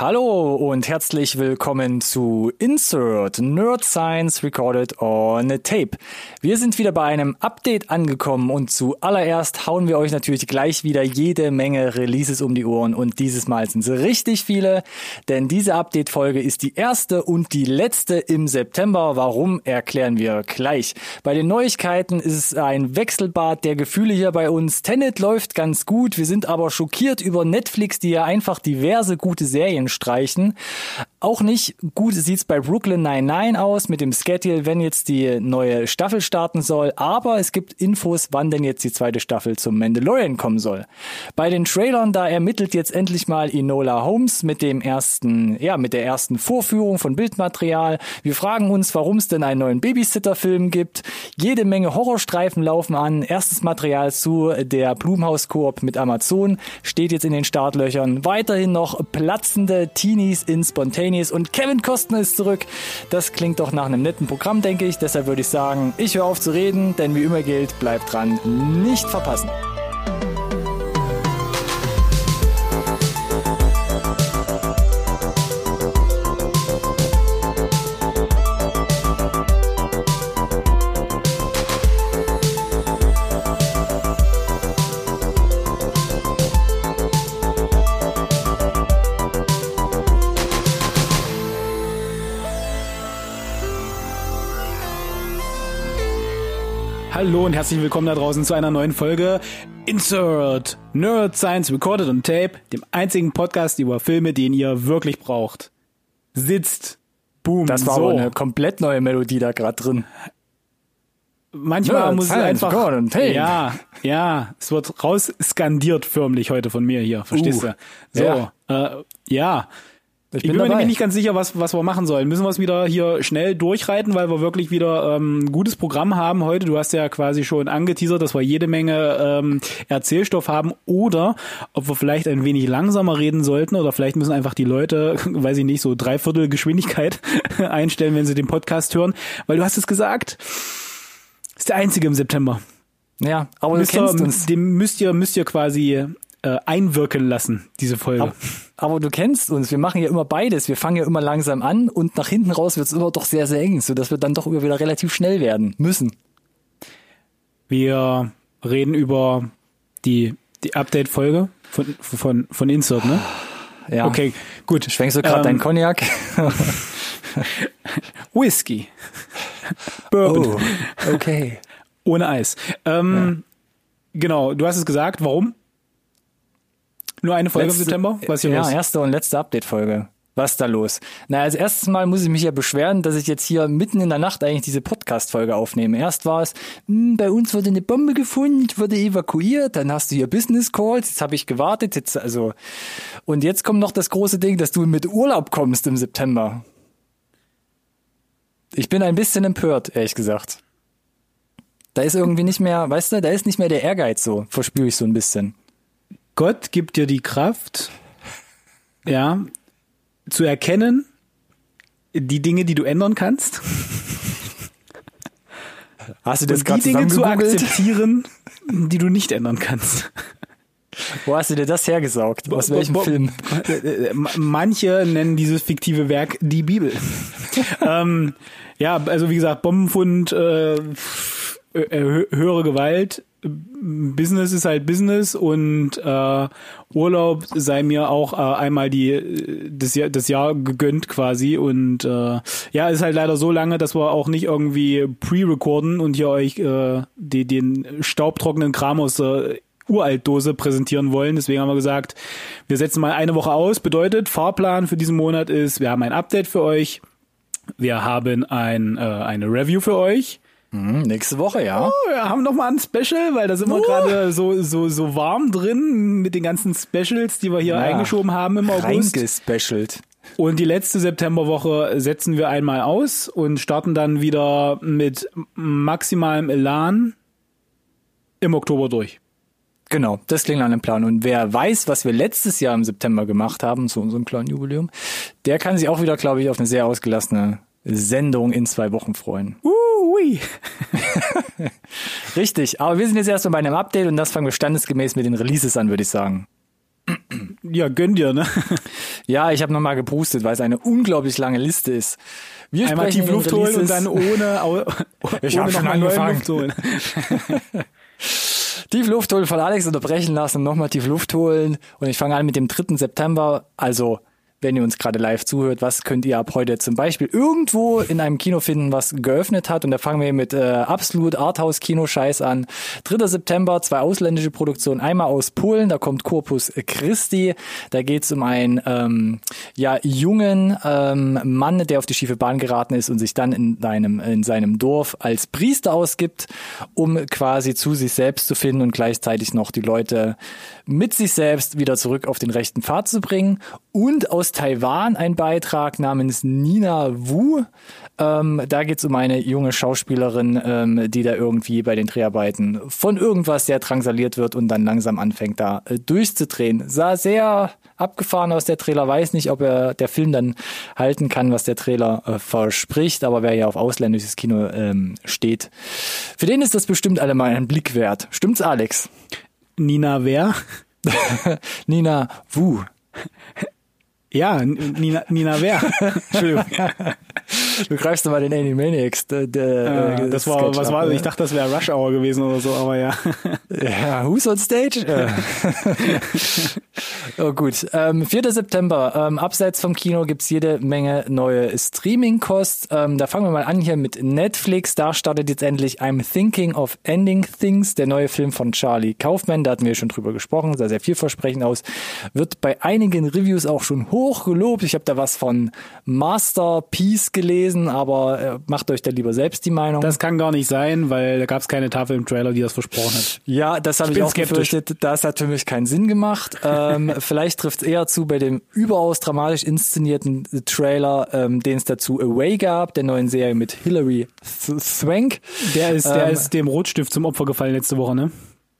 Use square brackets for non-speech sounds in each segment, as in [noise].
Hallo und herzlich willkommen zu Insert Nerd Science Recorded on a Tape. Wir sind wieder bei einem Update angekommen und zuallererst hauen wir euch natürlich gleich wieder jede Menge Releases um die Ohren und dieses Mal sind es richtig viele, denn diese Update-Folge ist die erste und die letzte im September. Warum, erklären wir gleich. Bei den Neuigkeiten ist es ein Wechselbad der Gefühle hier bei uns. Tenet läuft ganz gut, wir sind aber schockiert über Netflix, die ja einfach diverse gute Serien streichen. Auch nicht gut sieht's bei Brooklyn 99 aus mit dem Schedule, wenn jetzt die neue Staffel starten soll, aber es gibt Infos, wann denn jetzt die zweite Staffel zum Mandalorian kommen soll. Bei den Trailern, da ermittelt jetzt endlich mal Enola Holmes mit dem ersten, ja, mit der ersten Vorführung von Bildmaterial. Wir fragen uns, warum es denn einen neuen Babysitter-Film gibt. Jede Menge Horrorstreifen laufen an. Erstes Material zu der Blumhaus-Koop mit Amazon steht jetzt in den Startlöchern. Weiterhin noch platzende Teenies in Spontaneous und Kevin Costner ist zurück. Das klingt doch nach einem netten Programm, denke ich. Deshalb würde ich sagen, ich höre auf zu reden, denn wie immer gilt, bleibt dran, nicht verpassen. Hallo und herzlich willkommen da draußen zu einer neuen Folge Insert Nerd Science Recorded on Tape, dem einzigen Podcast über Filme, den ihr wirklich braucht. Sitzt. Boom. Das war so. aber eine komplett neue Melodie da gerade drin. Manchmal Nerd muss es einfach. Ja, ja, es wird rausskandiert förmlich heute von mir hier, verstehst uh, du? So, ja. Äh, ja. Ich bin, ich bin mir nicht ganz sicher, was, was wir machen sollen. Müssen wir es wieder hier schnell durchreiten, weil wir wirklich wieder ähm, ein gutes Programm haben heute. Du hast ja quasi schon angeteasert, dass wir jede Menge ähm, Erzählstoff haben oder ob wir vielleicht ein wenig langsamer reden sollten oder vielleicht müssen einfach die Leute, [laughs] weiß ich nicht, so dreiviertel Geschwindigkeit [laughs] einstellen, wenn sie den Podcast hören. Weil du hast es gesagt, ist der einzige im September. Ja, aber müsst du kennst uns. Dem müsst ihr, müsst ihr quasi äh, einwirken lassen, diese Folge. Aber, aber, du kennst uns, wir machen ja immer beides. Wir fangen ja immer langsam an und nach hinten raus wird es immer doch sehr, sehr eng, sodass wir dann doch immer wieder relativ schnell werden müssen. Wir reden über die, die Update-Folge von, von, von Insert, ne? Ja. Okay, gut. Schwenkst du gerade ähm, deinen Cognac? [laughs] Whisky. Bourbon. Oh, okay. [laughs] Ohne Eis. Ähm, ja. Genau, du hast es gesagt. Warum? Nur eine Folge letzte, im September? Was hier ja, los? erste und letzte Update-Folge. Was ist da los? Na, als erstes Mal muss ich mich ja beschweren, dass ich jetzt hier mitten in der Nacht eigentlich diese Podcast-Folge aufnehme. Erst war es, hm, bei uns wurde eine Bombe gefunden, wurde evakuiert, dann hast du hier Business Calls, jetzt habe ich gewartet, jetzt also und jetzt kommt noch das große Ding, dass du mit Urlaub kommst im September. Ich bin ein bisschen empört, ehrlich gesagt. Da ist irgendwie nicht mehr, weißt du, da ist nicht mehr der Ehrgeiz so, verspüre ich so ein bisschen. Gott gibt dir die Kraft, ja, zu erkennen, die Dinge, die du ändern kannst. Hast du das Und die Dinge zu akzeptieren, die du nicht ändern kannst. Wo hast du dir das hergesaugt? Aus welchem bo, Film? [laughs] Äh, äh, manche nennen dieses fiktive Werk die Bibel. [laughs] ähm, ja, also wie gesagt, Bombenfund, äh, höhere Gewalt, Business ist halt Business und äh, Urlaub sei mir auch äh, einmal die das Jahr, das Jahr gegönnt quasi und äh, ja ist halt leider so lange, dass wir auch nicht irgendwie pre-recorden und hier euch äh, die, den staubtrockenen Kram aus der Uraltdose präsentieren wollen. Deswegen haben wir gesagt, wir setzen mal eine Woche aus. Bedeutet Fahrplan für diesen Monat ist, wir haben ein Update für euch, wir haben ein äh, eine Review für euch Mhm, nächste Woche, ja. Oh, wir haben noch mal ein Special, weil da sind wir uh. gerade so, so, so warm drin mit den ganzen Specials, die wir hier ja. eingeschoben haben im August. Reingespecialt. Und die letzte Septemberwoche setzen wir einmal aus und starten dann wieder mit maximalem Elan im Oktober durch. Genau, das klingt an einem Plan. Und wer weiß, was wir letztes Jahr im September gemacht haben, zu unserem kleinen Jubiläum, der kann sich auch wieder, glaube ich, auf eine sehr ausgelassene Sendung in zwei Wochen freuen. Ui. [laughs] Richtig, aber wir sind jetzt erstmal bei einem Update und das fangen wir standesgemäß mit den Releases an, würde ich sagen. [clears throat] Ja, gönn dir, ne? [laughs] Ja, ich habe nochmal gepustet, weil es eine unglaublich lange Liste ist. Wir Einmal [laughs] tief Luft holen und dann ohne, au- Ich ohne schon angefangen. Luft holen. Tief Luft holen von Alex unterbrechen lassen, nochmal tief Luft holen. Und ich fange an mit dem 3. September. Also, wenn ihr uns gerade live zuhört, was könnt ihr ab heute zum Beispiel irgendwo in einem Kino finden, was geöffnet hat? Und da fangen wir mit äh, absolut Arthouse-Kino-Scheiß an. 3. September, zwei ausländische Produktionen. Einmal aus Polen, da kommt Corpus Christi. Da geht's um einen ähm, ja, jungen ähm, Mann, der auf die schiefe Bahn geraten ist und sich dann in seinem, in seinem Dorf als Priester ausgibt, um quasi zu sich selbst zu finden und gleichzeitig noch die Leute mit sich selbst wieder zurück auf den rechten Pfad zu bringen. Und aus Taiwan ein Beitrag namens Nina Wu. Ähm, da geht's um eine junge Schauspielerin, ähm, die da irgendwie bei den Dreharbeiten von irgendwas sehr drangsaliert wird und dann langsam anfängt da äh, durchzudrehen. Sah sehr abgefahren aus der Trailer, weiß nicht, ob er der Film dann halten kann, was der Trailer äh, verspricht, aber wer ja auf ausländisches Kino ähm, steht, für den ist das bestimmt alle mal ein Blick wert. Stimmt's, Alex? Nina wer? [laughs] Nina Wu. Ja, Nina, Nina wer? [laughs] Entschuldigung. [laughs] Du greifst mal den Animaniacs. Der, der, Äh, äh, das war, Sketch was ab, war, ne? ich dachte, das wäre Rush Hour gewesen oder so, aber ja. [laughs] Ja, who's on stage? [laughs] Oh gut. Ähm, 4. September. Ähm, abseits vom Kino gibt's jede Menge neue Streaming-Kosts. Ähm, da fangen wir mal an hier mit Netflix. Da startet jetzt endlich I'm Thinking of Ending Things, der neue Film von Charlie Kaufman. Da hatten wir schon drüber gesprochen. Sah sehr vielversprechend aus. Wird bei einigen Reviews auch schon hoch gelobt. Ich habe da was von Masterpiece gelesen, aber äh, macht euch da lieber selbst die Meinung. Das kann gar nicht sein, weil da gab es keine Tafel im Trailer, die das versprochen hat. Ja, das habe ich bin auch skeptisch. befürchtet. Das hat für mich keinen Sinn gemacht. Ähm, [laughs] vielleicht trifft es eher zu bei dem überaus dramatisch inszenierten Trailer, ähm, den es dazu Away gab, der neuen Serie mit Hilary Swank. Der ist, der Ähm, ist dem Rotstift zum Opfer gefallen letzte Woche, ne?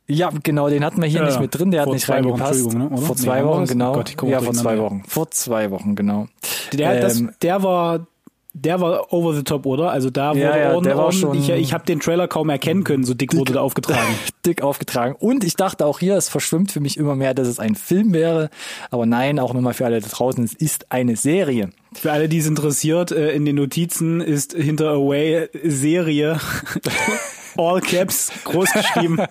Ja, genau, den hatten wir hier Ja, nicht mit drin, der hat vor nicht Wochen, reingepasst. Ne, oder? Vor Nee, zwei war Wochen, das? genau. Oh Gott, ich ja, vor zwei. Wochen. Vor zwei Wochen, genau. Der, das, Ähm, der war, der war over the top, oder? Also da wurde Ja, ja, ordentlich, der war schon- ich, ich habe den Trailer kaum erkennen können, so dick wurde der aufgetragen. [laughs] dick aufgetragen. Und ich dachte auch hier, es verschwimmt für mich immer mehr, dass es ein Film wäre. Aber nein, auch nochmal für alle da draußen, es ist eine Serie. Für alle, die es interessiert, äh, in den Notizen ist hinter Away Serie [laughs] All Caps groß geschrieben. [laughs]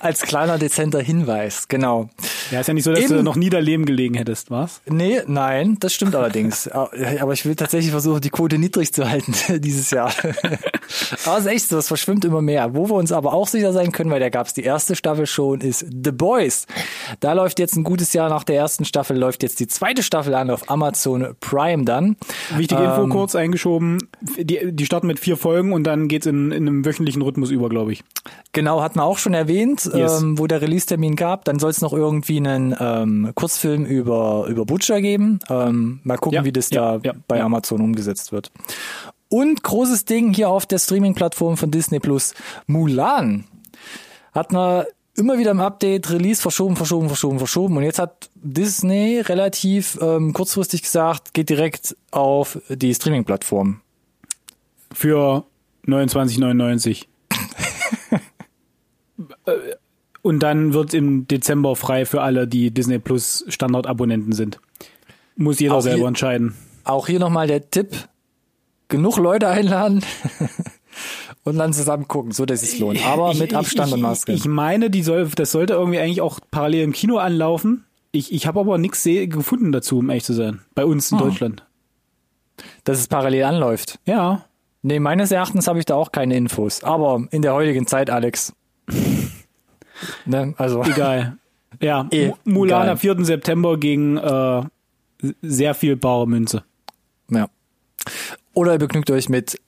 Als kleiner dezenter Hinweis, genau. Ja, ist ja nicht so, dass Eben. du noch nie daneben gelegen hättest, was? Nee, nein, das stimmt allerdings. [laughs] Aber ich will tatsächlich versuchen, die Quote niedrig zu halten [laughs] dieses Jahr. [laughs] Aber es ist echt so, es verschwimmt immer mehr. Wo wir uns aber auch sicher sein können, weil da gab es die erste Staffel schon, ist The Boys. Da läuft jetzt ein gutes Jahr nach der ersten Staffel, läuft jetzt die zweite Staffel an auf Amazon Prime dann. Wichtige Info Ähm, kurz eingeschoben. Die, die starten mit vier Folgen und dann geht's in, in einem wöchentlichen Rhythmus über, glaube ich. Genau, hatten wir auch schon erwähnt, Yes. ähm, wo der Release-Termin gab. Dann soll es noch irgendwie einen ähm, Kurzfilm über, über Butcher geben. Ähm, mal gucken, Ja, wie das ja, da ja, bei. Amazon umgesetzt wird. Und großes Ding hier auf der Streaming-Plattform von Disney Plus, Mulan. Hat man immer wieder im Update Release verschoben, verschoben, verschoben, verschoben. Und jetzt hat Disney relativ ähm, kurzfristig gesagt, geht direkt auf die Streaming-Plattform. Für 29,99. Äh, und dann wird im Dezember frei für alle, die Disney Plus Standardabonnenten sind. Muss jeder Auch selber hier- entscheiden. Auch hier nochmal der Tipp. Genug Leute einladen [laughs] und dann zusammen gucken, so dass es lohnt. Aber mit Abstand ich, und Maske. Ich meine, die soll, das sollte irgendwie eigentlich auch parallel im Kino anlaufen. Ich, ich habe aber nichts gefunden dazu, um ehrlich zu sein. Bei uns in Ah. Deutschland. dass es parallel anläuft. Ja. Nee, meines Erachtens habe ich da auch keine Infos. Aber in der heutigen Zeit, Alex. Ne? Also, Egal. Ja, [laughs] Mu- Mulan am 4. September gegen äh, sehr viel bare Münze. ja. Oder ihr begnügt euch mit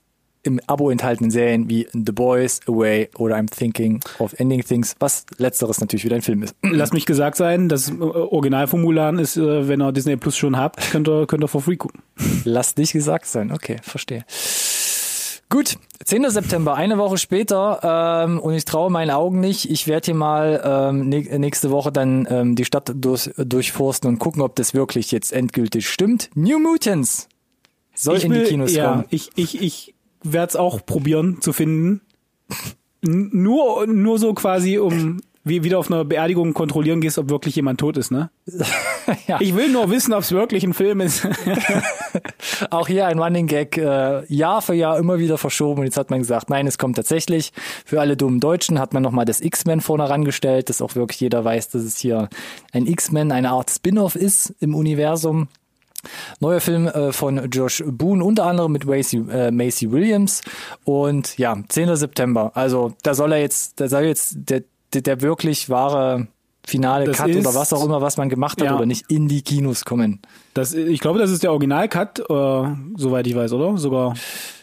im Abo enthaltenen Serien wie The Boys, Away oder I'm Thinking of Ending Things, was letzteres natürlich wieder ein Film ist. Lass mich gesagt sein, das äh, Original von Mulan ist, äh, wenn ihr Disney Plus schon habt, könnt ihr, könnt ihr for free gucken. Lass dich gesagt sein. Okay, verstehe. Gut, 10. September, eine Woche später ähm, und ich traue meinen Augen nicht. Ich werde hier mal ähm, nä- nächste Woche dann ähm, die Stadt durch, durchforsten und gucken, ob das wirklich jetzt endgültig stimmt. New Mutants soll ich in will- die Kinos ja, kommen. Ich, ich, ich werde es auch probieren zu finden. N- Nur, nur so quasi, um wie wieder auf einer Beerdigung kontrollieren gehst, ob wirklich jemand tot ist, ne? [laughs] ja. Ich will nur wissen, ob es wirklich ein Film ist. [laughs] Auch hier ein Running Gag, äh, Jahr für Jahr immer wieder verschoben. Und jetzt hat man gesagt, nein, es kommt tatsächlich. Für alle dummen Deutschen hat man nochmal das X-Men vorne herangestellt, dass auch wirklich jeder weiß, dass es hier ein X-Men, eine Art Spin-off ist im Universum. Neuer Film äh, von Josh Boone, unter anderem mit Macy, äh, Macy Williams. Und ja, 10. September. Also da soll er jetzt, da soll jetzt der, der, der wirklich wahre finale das Cut ist, oder was auch immer, was man gemacht hat, ja. oder nicht in die Kinos kommen. Das, ich glaube, das ist der Original-Cut, äh, soweit ich weiß, oder? Sogar.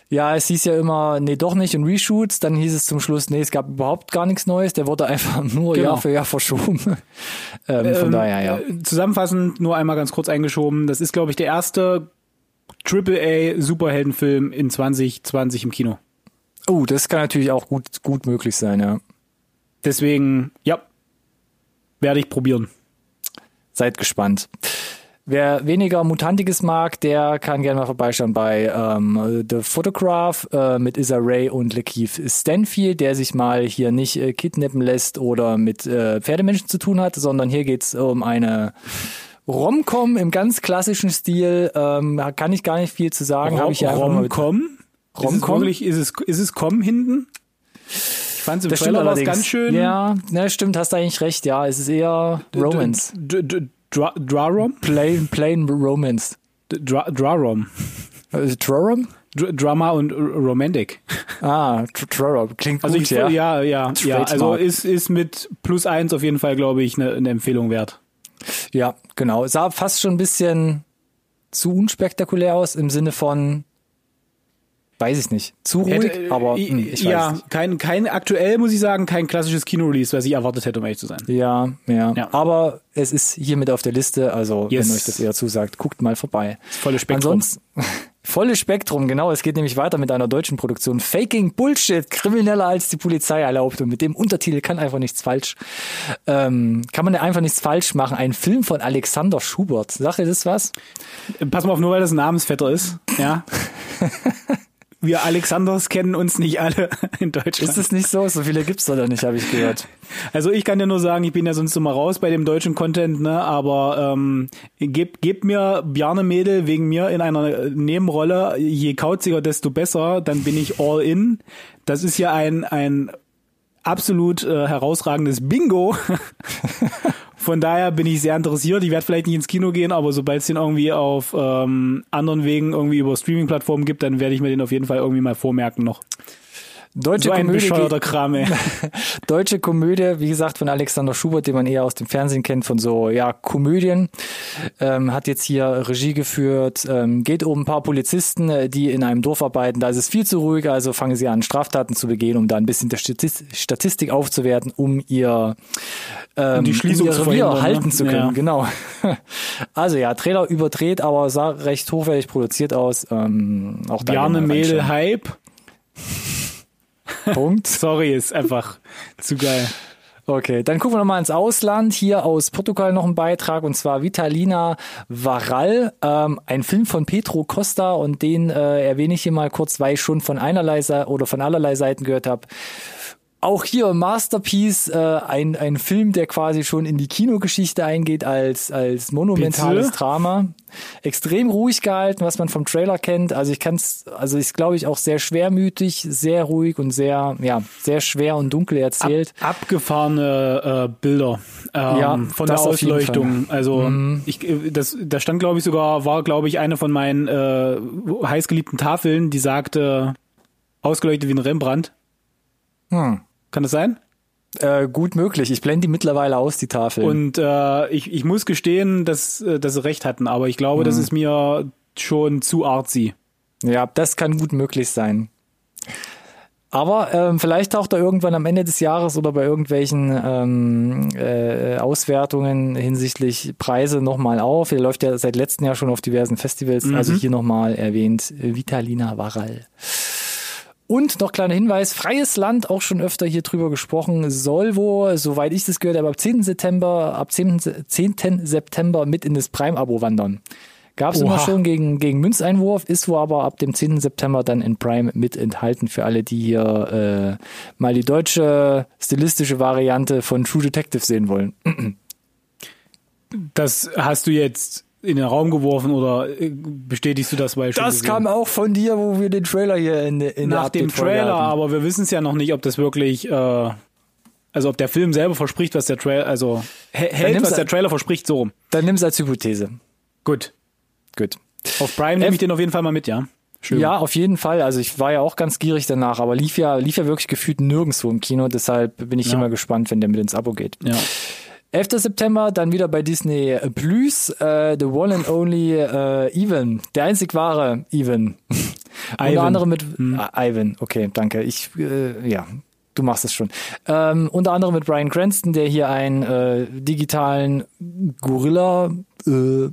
Ja, es hieß ja immer, nee, doch nicht und Reshoots. Dann hieß es zum Schluss, nee, es gab überhaupt gar nichts Neues. Der wurde einfach [laughs] nur genau. Jahr für Jahr verschoben. [laughs] ähm, von ähm, daher, ja. Äh, zusammenfassend nur einmal ganz kurz eingeschoben. Das ist, glaube ich, der erste AAA Superheldenfilm in 2020 im Kino. Oh, das kann natürlich auch gut, gut möglich sein, ja. Deswegen, ja, werde ich probieren. Seid gespannt. Wer weniger Mutantiges mag, der kann gerne mal vorbeischauen bei ähm, The Photograph äh, mit Issa Rae und Lakeith Stanfield, der sich mal hier nicht äh, kidnappen lässt oder mit äh, Pferdemenschen zu tun hat, sondern hier geht's um eine Romcom im ganz klassischen Stil. Ähm, kann ich gar nicht viel zu sagen. Rom ich ja Romcom? Romcom? Ist es, ist es, ist es Com hinten? Fand es im Trailer was ganz schön. Ja, ne, stimmt, hast eigentlich recht. Ja, es ist eher Romance. Drarom? Plain, plain Romance. Dra Drarom. Äh, Drarom? Drama und Romantic. Ah, Drarom. Klingt also gut, ja. Ja, ja, ja. Also ist, ist mit plus eins auf jeden Fall, glaube ich, eine, eine Empfehlung wert. Ja, genau. Sah fast schon ein bisschen zu unspektakulär aus im Sinne von weiß ich nicht. Zu ruhig, hätte, aber mh, hm, ich weiß ja, nicht. kein kein aktuell muss ich sagen, kein klassisches Kino-Release, was ich erwartet hätte, um ehrlich zu sein. Ja, ja, ja. Aber es ist hier mit auf der Liste, also yes. wenn euch das eher zusagt, guckt mal vorbei. Volle Spektrum. Ansonsten [laughs] Volle Spektrum, genau. Es geht nämlich weiter mit einer deutschen Produktion. Faking Bullshit, krimineller als die Polizei erlaubt. Und mit dem Untertitel kann einfach nichts falsch. Ähm, kann man einfach nichts falsch machen. Ein Film von Alexander Schubert. Sag ihr das was? Pass mal auf, nur weil das ein Namensvetter ist. Ja. [laughs] wir Alexanders kennen uns nicht alle [laughs] in Deutschland. Ist es nicht so? So viele gibt's da nicht, habe ich gehört. Also ich kann dir nur sagen, ich bin ja sonst immer raus bei dem deutschen Content, ne? Aber ähm, gebt, gebt mir Bjarne Mädel wegen mir in einer Nebenrolle, je kauziger, desto besser, dann bin ich all in. Das ist ja ein, ein absolut äh, herausragendes Bingo. [laughs] Von daher bin ich sehr interessiert. Ich werde vielleicht nicht ins Kino gehen, aber sobald es den irgendwie auf ähm, anderen Wegen irgendwie über Streaming-Plattformen gibt, dann werde ich mir den auf jeden Fall irgendwie mal vormerken noch. Deutsche so ein Komödie bescheuerter Kram, ey. [laughs] Deutsche Komödie, wie gesagt, von Alexander Schubert, den man eher aus dem Fernsehen kennt, von so, ja, Komödien. Ähm, hat jetzt hier Regie geführt, ähm, geht um ein paar Polizisten, äh, die in einem Dorf arbeiten. Da ist es viel zu ruhig, also fangen sie an, Straftaten zu begehen, um da ein bisschen der Statistik aufzuwerten, um ihr ähm, um die Schließung um zu ne? halten zu können. Ja. Genau. [laughs] Also ja, Trailer überdreht, aber sah recht hochwertig produziert aus. Ähm, auch Bjarne Mädel Hype. Punkt. [laughs] Sorry, ist einfach zu geil. Okay, dann gucken wir nochmal ins Ausland. Hier aus Portugal noch ein Beitrag und zwar Vitalina Varal, ähm, ein Film von Pedro Costa und den äh, erwähne ich hier mal kurz, weil ich schon von einerlei oder von allerlei Seiten gehört habe. Auch hier Masterpiece, äh, ein, ein Film, der quasi schon in die Kinogeschichte eingeht als, als monumentales Bitte? Drama. Extrem ruhig gehalten, was man vom Trailer kennt. Also ich kann es, also ist glaube ich auch sehr schwermütig, sehr ruhig und sehr, ja, sehr schwer und dunkel erzählt. Ab, abgefahrene äh, Bilder ähm, ja, von der Ausleuchtung. Also mhm. ich, das, da stand glaube ich sogar, war glaube ich eine von meinen äh, heißgeliebten Tafeln, die sagte, ausgeleuchtet wie ein Rembrandt. Hm. Kann das sein? Äh, gut möglich. Ich blende die mittlerweile aus, die Tafel. Und äh, ich, ich muss gestehen, dass, äh, dass sie recht hatten, aber ich glaube, mhm. das ist mir schon zu artsy. Ja, das kann gut möglich sein. Aber ähm, vielleicht taucht er irgendwann am Ende des Jahres oder bei irgendwelchen ähm, äh, Auswertungen hinsichtlich Preise nochmal auf. Er läuft ja seit letztem Jahr schon auf diversen Festivals. Also mhm. Also hier nochmal erwähnt, Vitalina Varal. Und noch kleiner Hinweis, freies Land, auch schon öfter hier drüber gesprochen, soll wo, soweit ich das gehört habe, ab 10. September, ab 10. 10. September mit in das Prime-Abo wandern. Gab es immer schon gegen, gegen Münzeinwurf, ist wo aber ab dem 10. September dann in Prime mit enthalten für alle, die hier äh, mal die deutsche stilistische Variante von True Detective sehen wollen. Das hast du jetzt in den Raum geworfen oder äh, bestätigst du das weil schon Das kam auch von dir, wo wir den Trailer hier in, in nach dem Trailer, aber wir wissen es ja noch nicht, ob das wirklich, äh, also ob der Film selber verspricht, was der Trailer, also hä- hält, was der Trailer verspricht, so rum. Dann nimm's als Hypothese. Gut. Gut. Auf Prime nehme ich den auf jeden Fall mal mit, ja. Schön. Ja, auf jeden Fall. Also ich war ja auch ganz gierig danach, aber lief ja, lief ja wirklich gefühlt nirgendwo im Kino. Deshalb bin ich Ja. immer gespannt, wenn der mit ins Abo geht. ja. 11. September dann wieder bei Disney Plus, äh, The One and Only äh, Even, der einzig wahre Even. [laughs] Unter Ivan. anderem mit äh, Ivan, okay, danke. Ich, äh, ja, du machst es schon. Ähm, unter anderem mit Brian Cranston, der hier einen äh, digitalen Gorilla äh,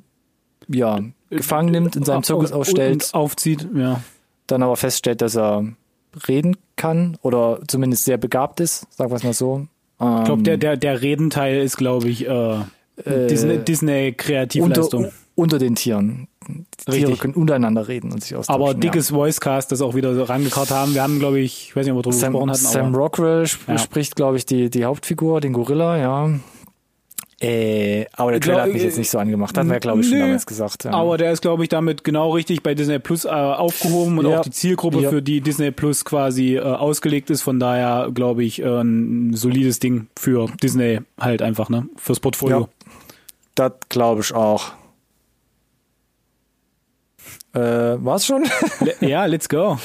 ja, gefangen nimmt, in seinem Zirkus Und- ausstellt, aufzieht, ja. dann aber feststellt, dass er reden kann oder zumindest sehr begabt ist, sagen wir es mal so. Ähm, Ich glaube, der, der, der Redenteil ist, glaube ich, äh, Disney, Disney unter, Kreativleistung. unter den Tieren. Die Tiere Richtig. können untereinander reden und sich austauschen. Aber dickes Voicecast, das auch wieder so rangekarrt haben. Wir haben, glaube ich, ich weiß nicht, ob wir drüber ja. gesprochen Sam, hatten, Sam Rockwell sp Ja. spricht, glaube ich, die, die Hauptfigur, den Gorilla, ja. Äh, aber der Trailer hat mich Glaub- jetzt nicht so angemacht. Hatten wir, glaube ich, schon Nö. damals gesagt. Ja. Aber der ist, glaube ich, damit genau richtig bei Disney Plus äh, aufgehoben und Ja. auch die Zielgruppe, Ja. für die Disney Plus quasi äh, ausgelegt ist. Von daher, glaube ich, äh, ein solides Ding für Disney halt einfach, ne? Fürs Portfolio. Ja. das glaube ich auch. Äh, war's schon? Le [laughs] ja, let's go.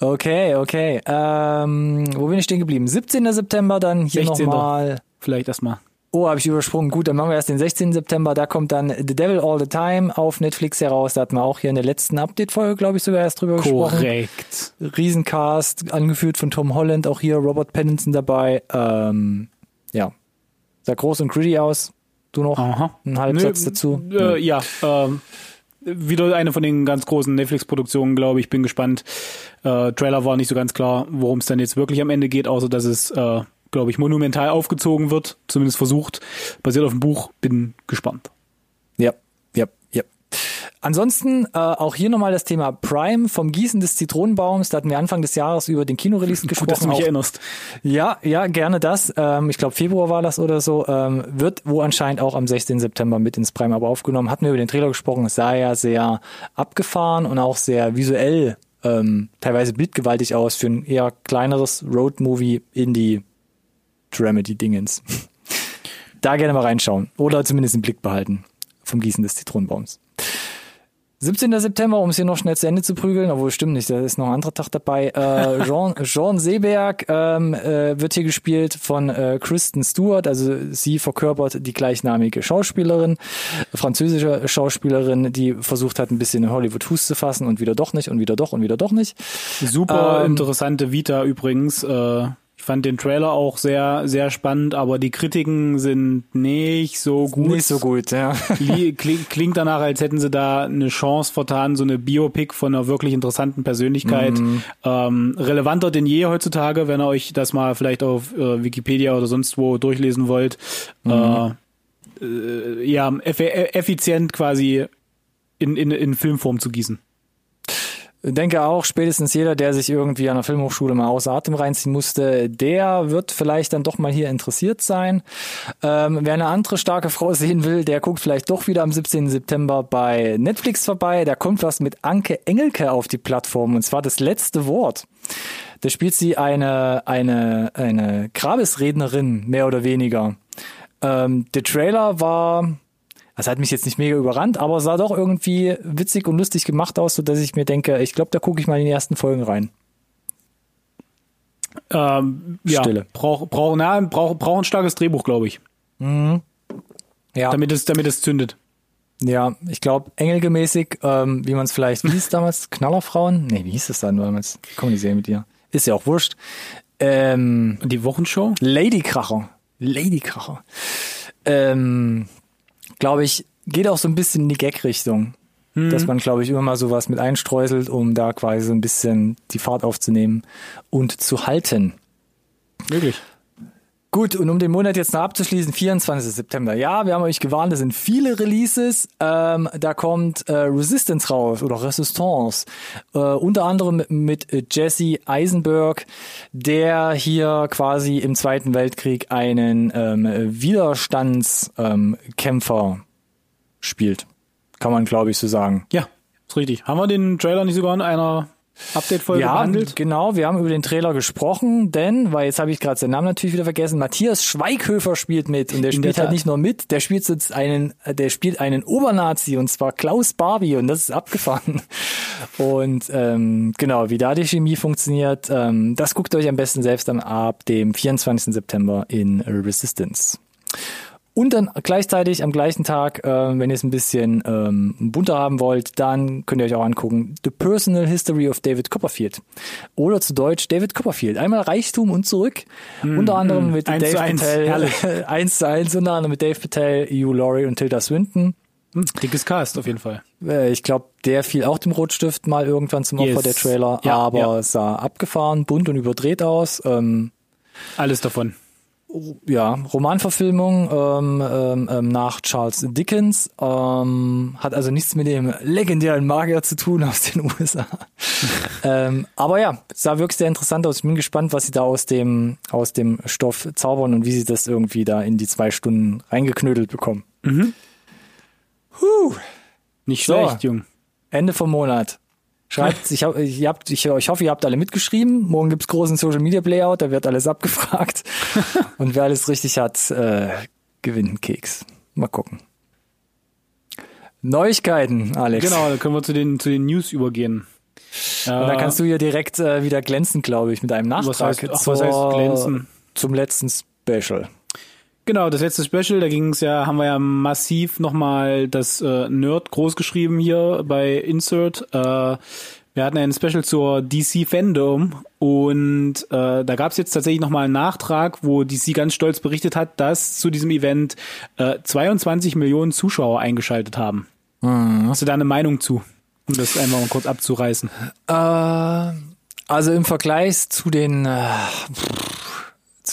okay, okay. Ähm, wo bin ich stehen geblieben? 17. September dann hier 16.. nochmal. Vielleicht erstmal. Oh, habe ich übersprungen. Gut, dann machen wir erst den 16. September. Da kommt dann The Devil All the Time auf Netflix heraus. Da hatten wir auch hier in der letzten Update-Folge, glaube ich, sogar erst drüber gesprochen. Korrekt. Riesencast, angeführt von Tom Holland, auch hier Robert Pattinson dabei. Ähm, ja, sah groß und gritty aus. Du noch Aha. einen Halbsatz Nö, dazu? Äh, ja, ähm, wieder eine von den ganz großen Netflix-Produktionen, glaube ich. Bin gespannt. Äh, Trailer war nicht so ganz klar, worum es dann jetzt wirklich am Ende geht, außer dass es, äh, glaube ich, monumental aufgezogen wird. Zumindest versucht. Basiert auf dem Buch. Bin gespannt. Ja, ja, ja. Ansonsten äh, auch hier nochmal das Thema Prime vom Gießen des Zitronenbaums. Da hatten wir Anfang des Jahres über den Kinorelease gesprochen. [laughs] Gut, dass du mich auch erinnerst. Ja, ja, gerne das. Ähm, ich glaube, Februar war das oder so. Ähm, wird wo anscheinend auch am 16. September mit ins Prime aber aufgenommen. Hatten wir über den Trailer gesprochen. Es sah ja sehr abgefahren und auch sehr visuell, ähm, teilweise bildgewaltig aus für ein eher kleineres Road-Movie Dramedy-Dingens. da gerne mal reinschauen. Oder zumindest im Blick behalten. Vom Gießen des Zitronenbaums. 17. September, um es hier noch schnell zu Ende zu prügeln, obwohl stimmt nicht, da ist noch ein anderer Tag dabei. Äh, [laughs] Jean, Jean Seberg ähm, äh, wird hier gespielt von äh, Kristen Stewart, also sie verkörpert die gleichnamige Schauspielerin, französische Schauspielerin, die versucht hat, ein bisschen in Hollywood Fuß zu fassen und wieder doch nicht und wieder doch und wieder doch nicht. Super Ähm, interessante Vita übrigens. Äh, ich fand den Trailer auch sehr, sehr spannend, aber die Kritiken sind nicht so gut. Nicht so gut, ja. Li- kling- Klingt danach, als hätten sie da eine Chance vertan, so eine Biopic von einer wirklich interessanten Persönlichkeit. Mhm. Ähm, relevanter denn je heutzutage, wenn ihr euch das mal vielleicht auf äh, Wikipedia oder sonst wo durchlesen wollt. Mhm. Äh, äh, ja, eff effizient quasi in, in, in Filmform zu gießen. Denke auch, spätestens jeder, der sich irgendwie an der Filmhochschule mal außer Atem reinziehen musste, der wird vielleicht dann doch mal hier interessiert sein. Ähm, wer eine andere starke Frau [laughs] sehen will, der guckt vielleicht doch wieder am 17. September bei Netflix vorbei. Da kommt was mit Anke Engelke auf die Plattform und zwar das letzte Wort. Da spielt sie eine, eine, eine Grabesrednerin, mehr oder weniger. Ähm, der Trailer war, das hat mich jetzt nicht mega überrannt, aber sah doch irgendwie witzig und lustig gemacht aus, so dass ich mir denke, ich glaube, da gucke ich mal in die ersten Folgen rein. Ähm, ja, Stille. braucht brauch, na, brauch, brauch ein starkes Drehbuch, glaube ich, Ja, damit es, damit es zündet. ja, ich glaube, engelgemäßig, ähm, wie man es vielleicht, wie hieß [laughs] damals, Knallerfrauen? Nee, wie hieß es dann damals? Komm, die Serie mit dir. Ist ja auch wurscht. Ähm, Und die Wochenshow? Ladykracher. Ladykracher. Ähm, glaube ich, geht auch so ein bisschen in die Gag-Richtung. Dass man, glaube ich, immer mal sowas mit einstreuselt, um da quasi so ein bisschen die Fahrt aufzunehmen und zu halten. Wirklich. Gut, und um den Monat jetzt noch abzuschließen, 24. September. Ja, wir haben euch gewarnt, es sind viele Releases. Ähm, da kommt äh, Resistance raus oder Resistance. Äh, unter anderem mit Jesse Eisenberg, der hier quasi im Zweiten Weltkrieg einen ähm, Widerstandskämpfer ähm, spielt. Kann man, glaube ich, so sagen. Ja, ist richtig. Haben wir den Trailer nicht sogar in einer Update-Folge ja, behandelt? genau, wir haben über den Trailer gesprochen, denn, weil jetzt habe ich gerade seinen Namen natürlich wieder vergessen, Matthias Schweighöfer spielt mit und der spielt halt nicht nur mit, der spielt jetzt einen, der spielt einen Obernazi und zwar Klaus Barbie und das ist abgefahren. Und ähm, genau, wie da die Chemie funktioniert, ähm, das guckt euch am besten selbst dann ab dem 24. September in Resistance. Und dann gleichzeitig am gleichen Tag, äh, wenn ihr es ein bisschen ähm, bunter haben wollt, dann könnt ihr euch auch angucken The Personal History of David Copperfield. Oder zu Deutsch David Copperfield. Einmal Reichtum und zurück. Mm, unter anderem mm, mit Dave Patel. [laughs] eins zu eins, unter anderem mit Dave Patel, Hugh Laurie und Tilda Swinton. Hm, dickes Cast auf jeden Fall. Äh, ich glaube, der fiel auch dem Rotstift mal irgendwann zum Opfer, yes. der Trailer, ja, aber ja. sah abgefahren, bunt und überdreht aus. Ähm, Alles davon ja, Romanverfilmung ähm, ähm, ähm, nach Charles Dickens, ähm, hat also nichts mit dem legendären Magier zu tun aus den [laughs] USA. ähm, aber ja, sah wirklich sehr interessant aus. Ich bin gespannt, was sie da aus dem, aus dem Stoff zaubern und wie sie das irgendwie da in die zwei Stunden reingeknödelt bekommen. Mhm. Huh. Nicht schlecht, so, Jung. Ende vom Monat. Schreibt, ich, hab, ich, hab, ich, ich hoffe, ihr habt alle mitgeschrieben. Morgen gibt's großen Social Media Playout, da wird alles abgefragt. [laughs] Und wer alles richtig hat, äh, gewinnt einen Keks. Mal gucken. Neuigkeiten, Alex. Genau, da können wir zu den, zu den News übergehen. Und da kannst du ja direkt äh, wieder glänzen, glaube ich, mit einem Nachtrag was heißt, ach, was heißt glänzen? zum letzten Special. Genau, das letzte Special, da ging es ja, haben wir ja massiv nochmal das äh, Nerd groß geschrieben hier bei Insert. Äh, wir hatten ein Special zur DC Fandom und äh, da gab es jetzt tatsächlich nochmal einen Nachtrag, wo DC ganz stolz berichtet hat, dass zu diesem Event äh, 22 Millionen Zuschauer eingeschaltet haben. Mhm. Hast du da eine Meinung zu, um das einfach mal kurz abzureißen? Äh, also im Vergleich zu den äh,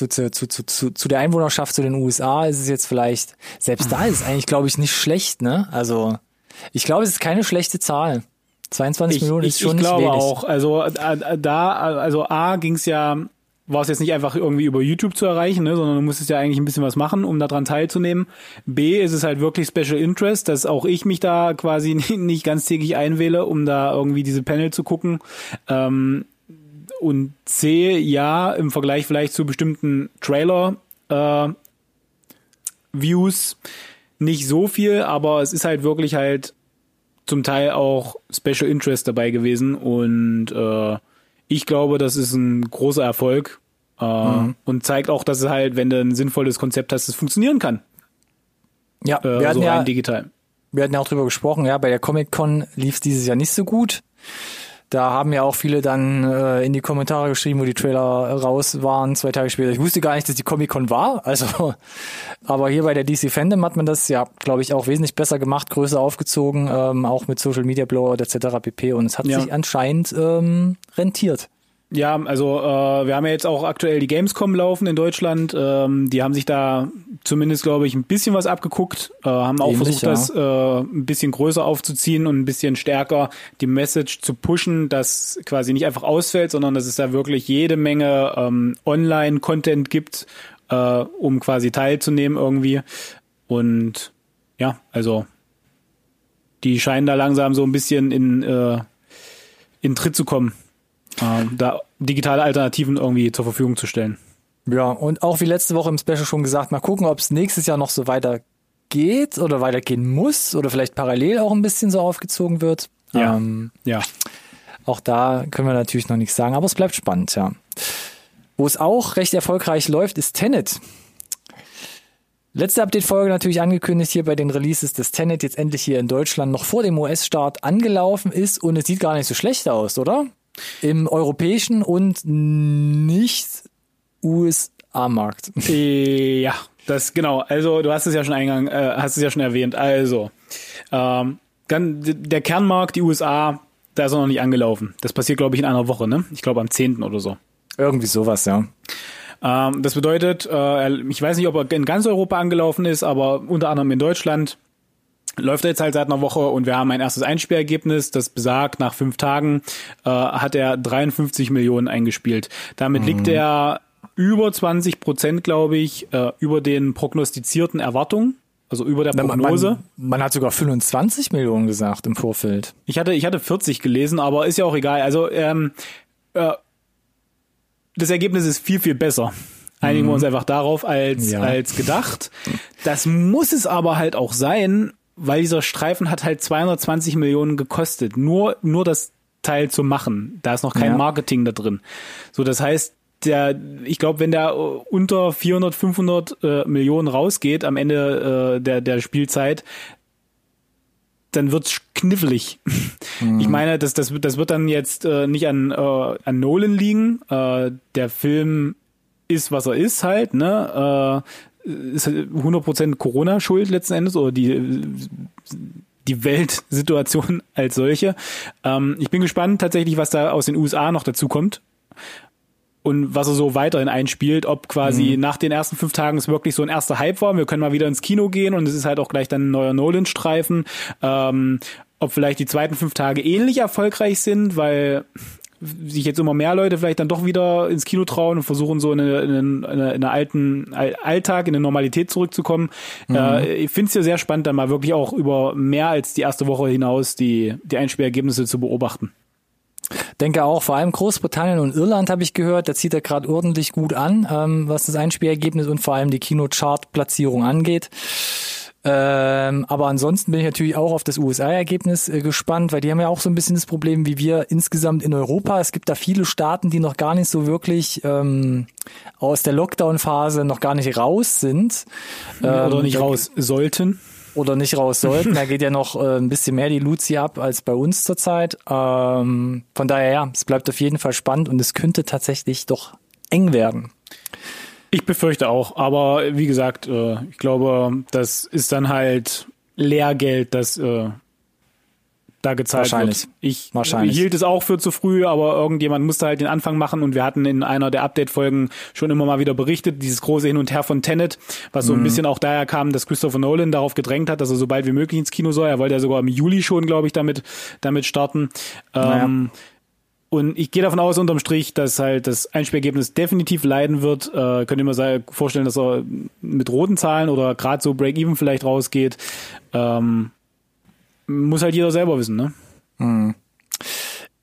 zu, zu, zu, zu, zu der Einwohnerschaft zu den USA ist es jetzt vielleicht, selbst da ist es eigentlich, glaube ich, nicht schlecht, ne? Also, ich glaube, es ist keine schlechte Zahl. 22 ich, Millionen ist ich, schon ich glaube wenig. auch. Also äh, da, also A ging es ja, war es jetzt nicht einfach irgendwie über YouTube zu erreichen, ne, sondern du musstest ja eigentlich ein bisschen was machen, um daran teilzunehmen. B ist es halt wirklich Special Interest, dass auch ich mich da quasi [laughs] nicht ganz täglich einwähle, um da irgendwie diese Panel zu gucken. Ähm, und C, ja, im Vergleich vielleicht zu bestimmten Trailer äh, Views nicht so viel, aber es ist halt wirklich halt zum Teil auch Special Interest dabei gewesen und äh, ich glaube, das ist ein großer Erfolg äh, mhm. und zeigt auch, dass es halt, wenn du ein sinnvolles Konzept hast, es funktionieren kann. Ja, äh, wir hatten so ja digital. Wir hatten ja auch drüber gesprochen, ja, bei der Comic Con lief es dieses Jahr nicht so gut. Da haben ja auch viele dann äh, in die Kommentare geschrieben, wo die Trailer raus waren, zwei Tage später. Ich wusste gar nicht, dass die Comic-Con war. Also, [laughs] aber hier bei der DC Fandom hat man das ja, glaube ich, auch wesentlich besser gemacht, größer aufgezogen, ähm, auch mit Social Media Blowout etc. pp. Und es hat ja. sich anscheinend ähm, rentiert. Ja, also äh, wir haben ja jetzt auch aktuell die Gamescom laufen in Deutschland. Ähm, die haben sich da zumindest, glaube ich, ein bisschen was abgeguckt, äh, haben auch Ähnlich, versucht, ja. das äh, ein bisschen größer aufzuziehen und ein bisschen stärker die Message zu pushen, dass quasi nicht einfach ausfällt, sondern dass es da wirklich jede Menge ähm, Online-Content gibt, äh, um quasi teilzunehmen irgendwie. Und ja, also die scheinen da langsam so ein bisschen in, äh, in Tritt zu kommen äh, da digitale Alternativen irgendwie zur Verfügung zu stellen. Ja, und auch wie letzte Woche im Special schon gesagt, mal gucken, ob es nächstes Jahr noch so weiter geht oder weitergehen muss oder vielleicht parallel auch ein bisschen so aufgezogen wird. Ja. Ähm, ja. Auch da können wir natürlich noch nichts sagen, aber es bleibt spannend, ja. Wo es auch recht erfolgreich läuft, ist Tenet. Letzte Update-Folge natürlich angekündigt hier bei den Releases, dass Tenet jetzt endlich hier in Deutschland noch vor dem US-Start angelaufen ist und es sieht gar nicht so schlecht aus, oder? Im europäischen und nicht USA-Markt. Ja, das genau. Also du hast es ja schon eingang, äh, hast es ja schon erwähnt. Also ähm, der Kernmarkt, die USA, da ist er noch nicht angelaufen. Das passiert, glaube ich, in einer Woche, ne? Ich glaube am 10. oder so. Irgendwie sowas, ja. Ähm, das bedeutet, äh, ich weiß nicht, ob er in ganz Europa angelaufen ist, aber unter anderem in Deutschland läuft er jetzt halt seit einer Woche und wir haben ein erstes Einspielergebnis, das besagt, nach fünf Tagen äh, hat er 53 Millionen eingespielt. Damit mhm. liegt er über 20 Prozent, glaube ich, äh, über den prognostizierten Erwartungen. Also über der Prognose. Man, man, hat sogar 25 Millionen gesagt im Vorfeld. Ich hatte, ich hatte 40 gelesen, aber ist ja auch egal. Also ähm, äh, das Ergebnis ist viel, viel besser. Einigen mhm. wir uns einfach darauf als, ja. als gedacht. Das muss es aber halt auch sein, weil dieser Streifen hat halt 220 Millionen gekostet. Nur, nur das Teil zu machen. Da ist noch kein ja. Marketing da drin. So, das heißt, der, ich glaube, wenn der unter 400, 500 äh, Millionen rausgeht am Ende äh, der, der Spielzeit, dann wird's knifflig. Mhm. Ich meine, das, das, das wird dann jetzt äh, nicht an, äh, an Nolan liegen. Äh, der Film ist, was er ist halt, ne? Äh, ist 100% halt Corona-Schuld letzten Endes oder die die Weltsituation [laughs] als solche. Ähm, ich bin gespannt tatsächlich, was da aus den USA noch dazu kommt und was er so weiterhin einspielt, ob quasi mhm. nach den ersten fünf Tagen es wirklich so ein erster Hype war, wir können mal wieder ins Kino gehen und es ist halt auch gleich dann ein neuer Nolan-Streifen, ähm, ob vielleicht die zweiten fünf Tage ähnlich erfolgreich sind, weil sich jetzt immer mehr Leute vielleicht dann doch wieder ins Kino trauen und versuchen so in, einen, in, in alten Alltag, in eine Normalität zurückzukommen. Mhm. Äh, ich finde es ja sehr spannend, dann mal wirklich auch über mehr als die erste Woche hinaus die, die Einspielergebnisse zu beobachten. Denke auch, vor allem Großbritannien und Irland habe ich gehört, da zieht er gerade ordentlich gut an, ähm, was das Einspielergebnis und vor allem die Kinochart-Platzierung angeht. Ähm, aber ansonsten bin ich natürlich auch auf das USA-Ergebnis äh, gespannt, weil die haben ja auch so ein bisschen das Problem wie wir insgesamt in Europa. Es gibt da viele Staaten, die noch gar nicht so wirklich ähm, aus der Lockdown-Phase noch gar nicht raus sind. Ähm, oder nicht raus sollten oder nicht raus [laughs] sollten. Da geht ja noch äh, ein bisschen mehr die Luzi ab als bei uns zurzeit. Ähm, von daher, ja, es bleibt auf jeden Fall spannend und es könnte tatsächlich doch eng werden. Ich befürchte auch, aber wie gesagt, äh, ich glaube, das ist dann halt Lehrgeld, das äh, da gezahlt Wahrscheinlich. wird. Ich Wahrscheinlich. hielt es auch für zu früh, aber irgendjemand musste halt den Anfang machen und wir hatten in einer der Update-Folgen schon immer mal wieder berichtet, dieses große Hin und Her von Tenet, was so ein mhm. bisschen auch daher kam, dass Christopher Nolan darauf gedrängt hat, dass er so bald wie möglich ins Kino soll. Er wollte ja sogar im Juli schon, glaube ich, damit, damit starten. Naja. Ähm, und ich gehe davon aus, unterm Strich, dass halt das Einspielergebnis definitiv leiden wird. Äh, könnt ihr mir vorstellen, dass er mit roten Zahlen oder gerade so Break-Even vielleicht rausgeht. Ähm, muss halt jeder selber wissen, ne? Hm.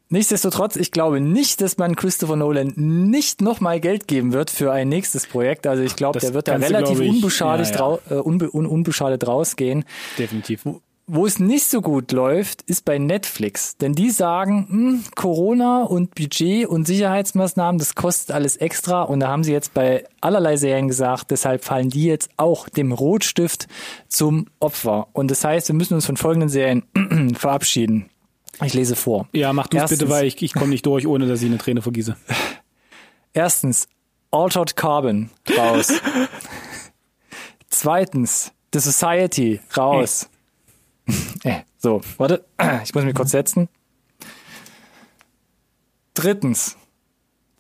Nichtsdestotrotz, ich glaube nicht, dass man Christopher Nolan nicht nochmal Geld geben wird für ein nächstes Projekt. Also ich glaube, der wird da relativ ich, unbeschadet, ja, ja. Äh, unbe un unbeschadet rausgehen. Definitiv. Wo es nicht so gut läuft, ist bei Netflix. Denn die sagen, hm, Corona und Budget und Sicherheitsmaßnahmen, das kostet alles extra. Und da haben sie jetzt bei allerlei Serien gesagt, deshalb fallen die jetzt auch dem Rotstift zum Opfer. Und das heißt, wir müssen uns von folgenden Serien [clears throat] verabschieden. Ich lese vor. Ja, mach du es bitte, weil ich, ich komme nicht durch, ohne dass ich eine Träne vergieße. [laughs] Erstens, Altered Carbon, raus. [laughs] Zweitens, The Society, raus. Äh, so, warte, [clears throat] ich muss mich kurz setzen. Drittens,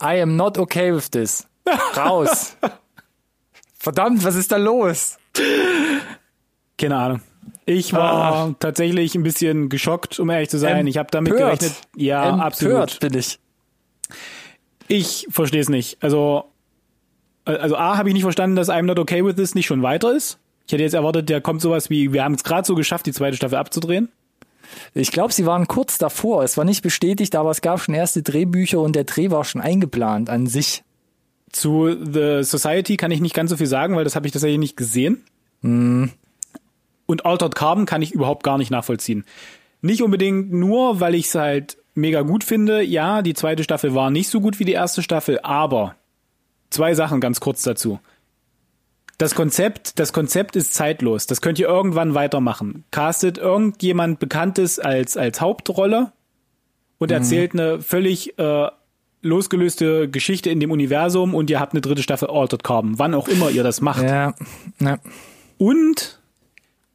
I am not okay with this. Raus. [laughs] Verdammt, was ist da los? Keine Ahnung. Ich war oh. tatsächlich ein bisschen geschockt, um ehrlich zu sein. Empört. Ich habe damit gerechnet. Ja, Empört absolut. bin ich. Ich verstehe es nicht. Also, also A, habe ich nicht verstanden, dass I'm not okay with this nicht schon weiter ist. Ich hätte jetzt erwartet, der kommt sowas wie, wir haben es gerade so geschafft, die zweite Staffel abzudrehen. Ich glaube, sie waren kurz davor. Es war nicht bestätigt, aber es gab schon erste Drehbücher und der Dreh war schon eingeplant an sich. Zu The Society kann ich nicht ganz so viel sagen, weil das habe ich tatsächlich nicht gesehen. Mm. Und Altered Carbon kann ich überhaupt gar nicht nachvollziehen. Nicht unbedingt nur, weil ich es halt mega gut finde. Ja, die zweite Staffel war nicht so gut wie die erste Staffel, aber zwei Sachen ganz kurz dazu das Konzept, das Konzept ist zeitlos. Das könnt ihr irgendwann weitermachen. Castet irgendjemand Bekanntes als, als Hauptrolle und mhm. erzählt eine völlig äh, losgelöste Geschichte in dem Universum und ihr habt eine dritte Staffel Altered Carbon, wann auch immer ihr das macht. Ja. ja. Und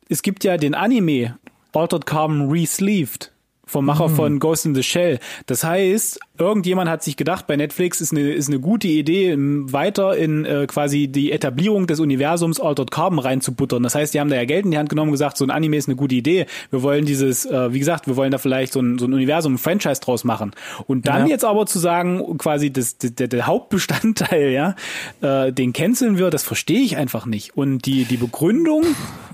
es gibt ja den Anime Altered Carbon Resleeved vom Macher mhm. von Ghost in the Shell. Das heißt, irgendjemand hat sich gedacht, bei Netflix ist eine, ist eine gute Idee, weiter in äh, quasi die Etablierung des Universums Altered Carbon reinzubuttern. Das heißt, die haben da ja Geld in die Hand genommen und gesagt, so ein Anime ist eine gute Idee. Wir wollen dieses, äh, wie gesagt, wir wollen da vielleicht so ein, so ein Universum, ein Franchise draus machen. Und dann ja. jetzt aber zu sagen, quasi das, der, der Hauptbestandteil, ja, äh, den canceln wir, das verstehe ich einfach nicht. Und die, die Begründung,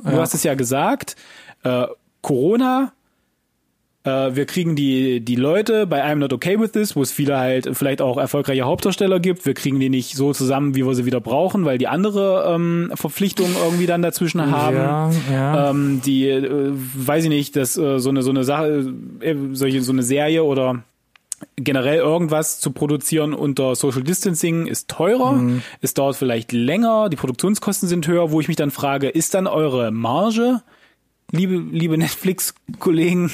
ja. du hast es ja gesagt, äh, Corona äh, wir kriegen die, die Leute bei I'm Not Okay With This, wo es viele halt vielleicht auch erfolgreiche Hauptdarsteller gibt, wir kriegen die nicht so zusammen, wie wir sie wieder brauchen, weil die andere ähm, Verpflichtungen irgendwie dann dazwischen haben. Ja, ja. Ähm, die, äh, weiß ich nicht, dass äh, so eine so eine Sache, äh, solche so eine Serie oder generell irgendwas zu produzieren unter Social Distancing ist teurer, mhm. es dauert vielleicht länger, die Produktionskosten sind höher, wo ich mich dann frage, ist dann eure Marge liebe, liebe Netflix-Kollegen,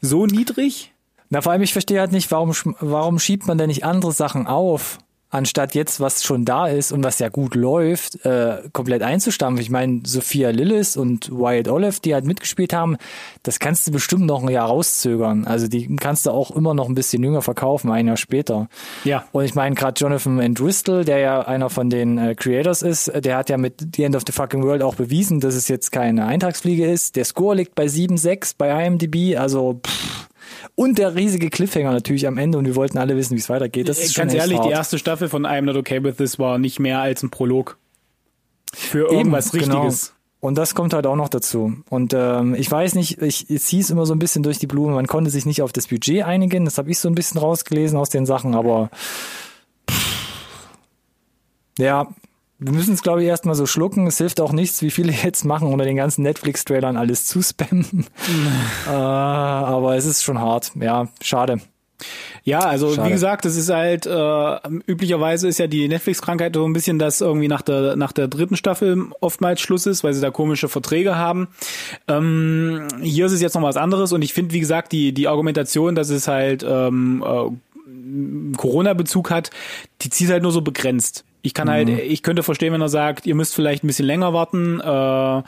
so niedrig? Na, vor allem, ich verstehe halt nicht, warum, warum schiebt man denn nicht andere Sachen auf? Anstatt jetzt, was schon da ist und was ja gut läuft, äh, komplett einzustampfen. Ich meine, Sophia Lillis und Wyatt Olive, die halt mitgespielt haben, das kannst du bestimmt noch ein Jahr rauszögern. Also die kannst du auch immer noch ein bisschen jünger verkaufen, ein Jahr später. Ja. Und ich meine, gerade Jonathan Entwistle, der ja einer von den äh, Creators ist, der hat ja mit The End of the Fucking World auch bewiesen, dass es jetzt keine Eintagsfliege ist. Der Score liegt bei 7,6 bei IMDb, also pff, und der riesige Cliffhanger natürlich am Ende und wir wollten alle wissen, wie es weitergeht. Das ist Ganz ehrlich, hart. die erste Staffel von I'm Not Okay With This war nicht mehr als ein Prolog. Für irgendwas Eben, genau. Richtiges. Genau. Und das kommt halt auch noch dazu. Und ähm, ich weiß nicht, ich, es hieß immer so ein bisschen durch die Blume, man konnte sich nicht auf das Budget einigen. Das habe ich so ein bisschen rausgelesen aus den Sachen, aber pff, ja, wir müssen es, glaube ich, erstmal so schlucken. Es hilft auch nichts, wie viele jetzt machen, unter den ganzen Netflix-Trailern alles zu spammen. [laughs] äh, aber es ist schon hart. Ja, schade. Ja, also Schade. wie gesagt, das ist halt äh, üblicherweise ist ja die Netflix-Krankheit so ein bisschen, dass irgendwie nach der nach der dritten Staffel oftmals Schluss ist, weil sie da komische Verträge haben. Ähm, hier ist es jetzt noch was anderes und ich finde, wie gesagt, die die Argumentation, dass es halt ähm, äh, Corona-Bezug hat, die zieht halt nur so begrenzt. Ich kann halt, mhm. halt, ich könnte verstehen, wenn er sagt, ihr müsst vielleicht ein bisschen länger warten. Äh,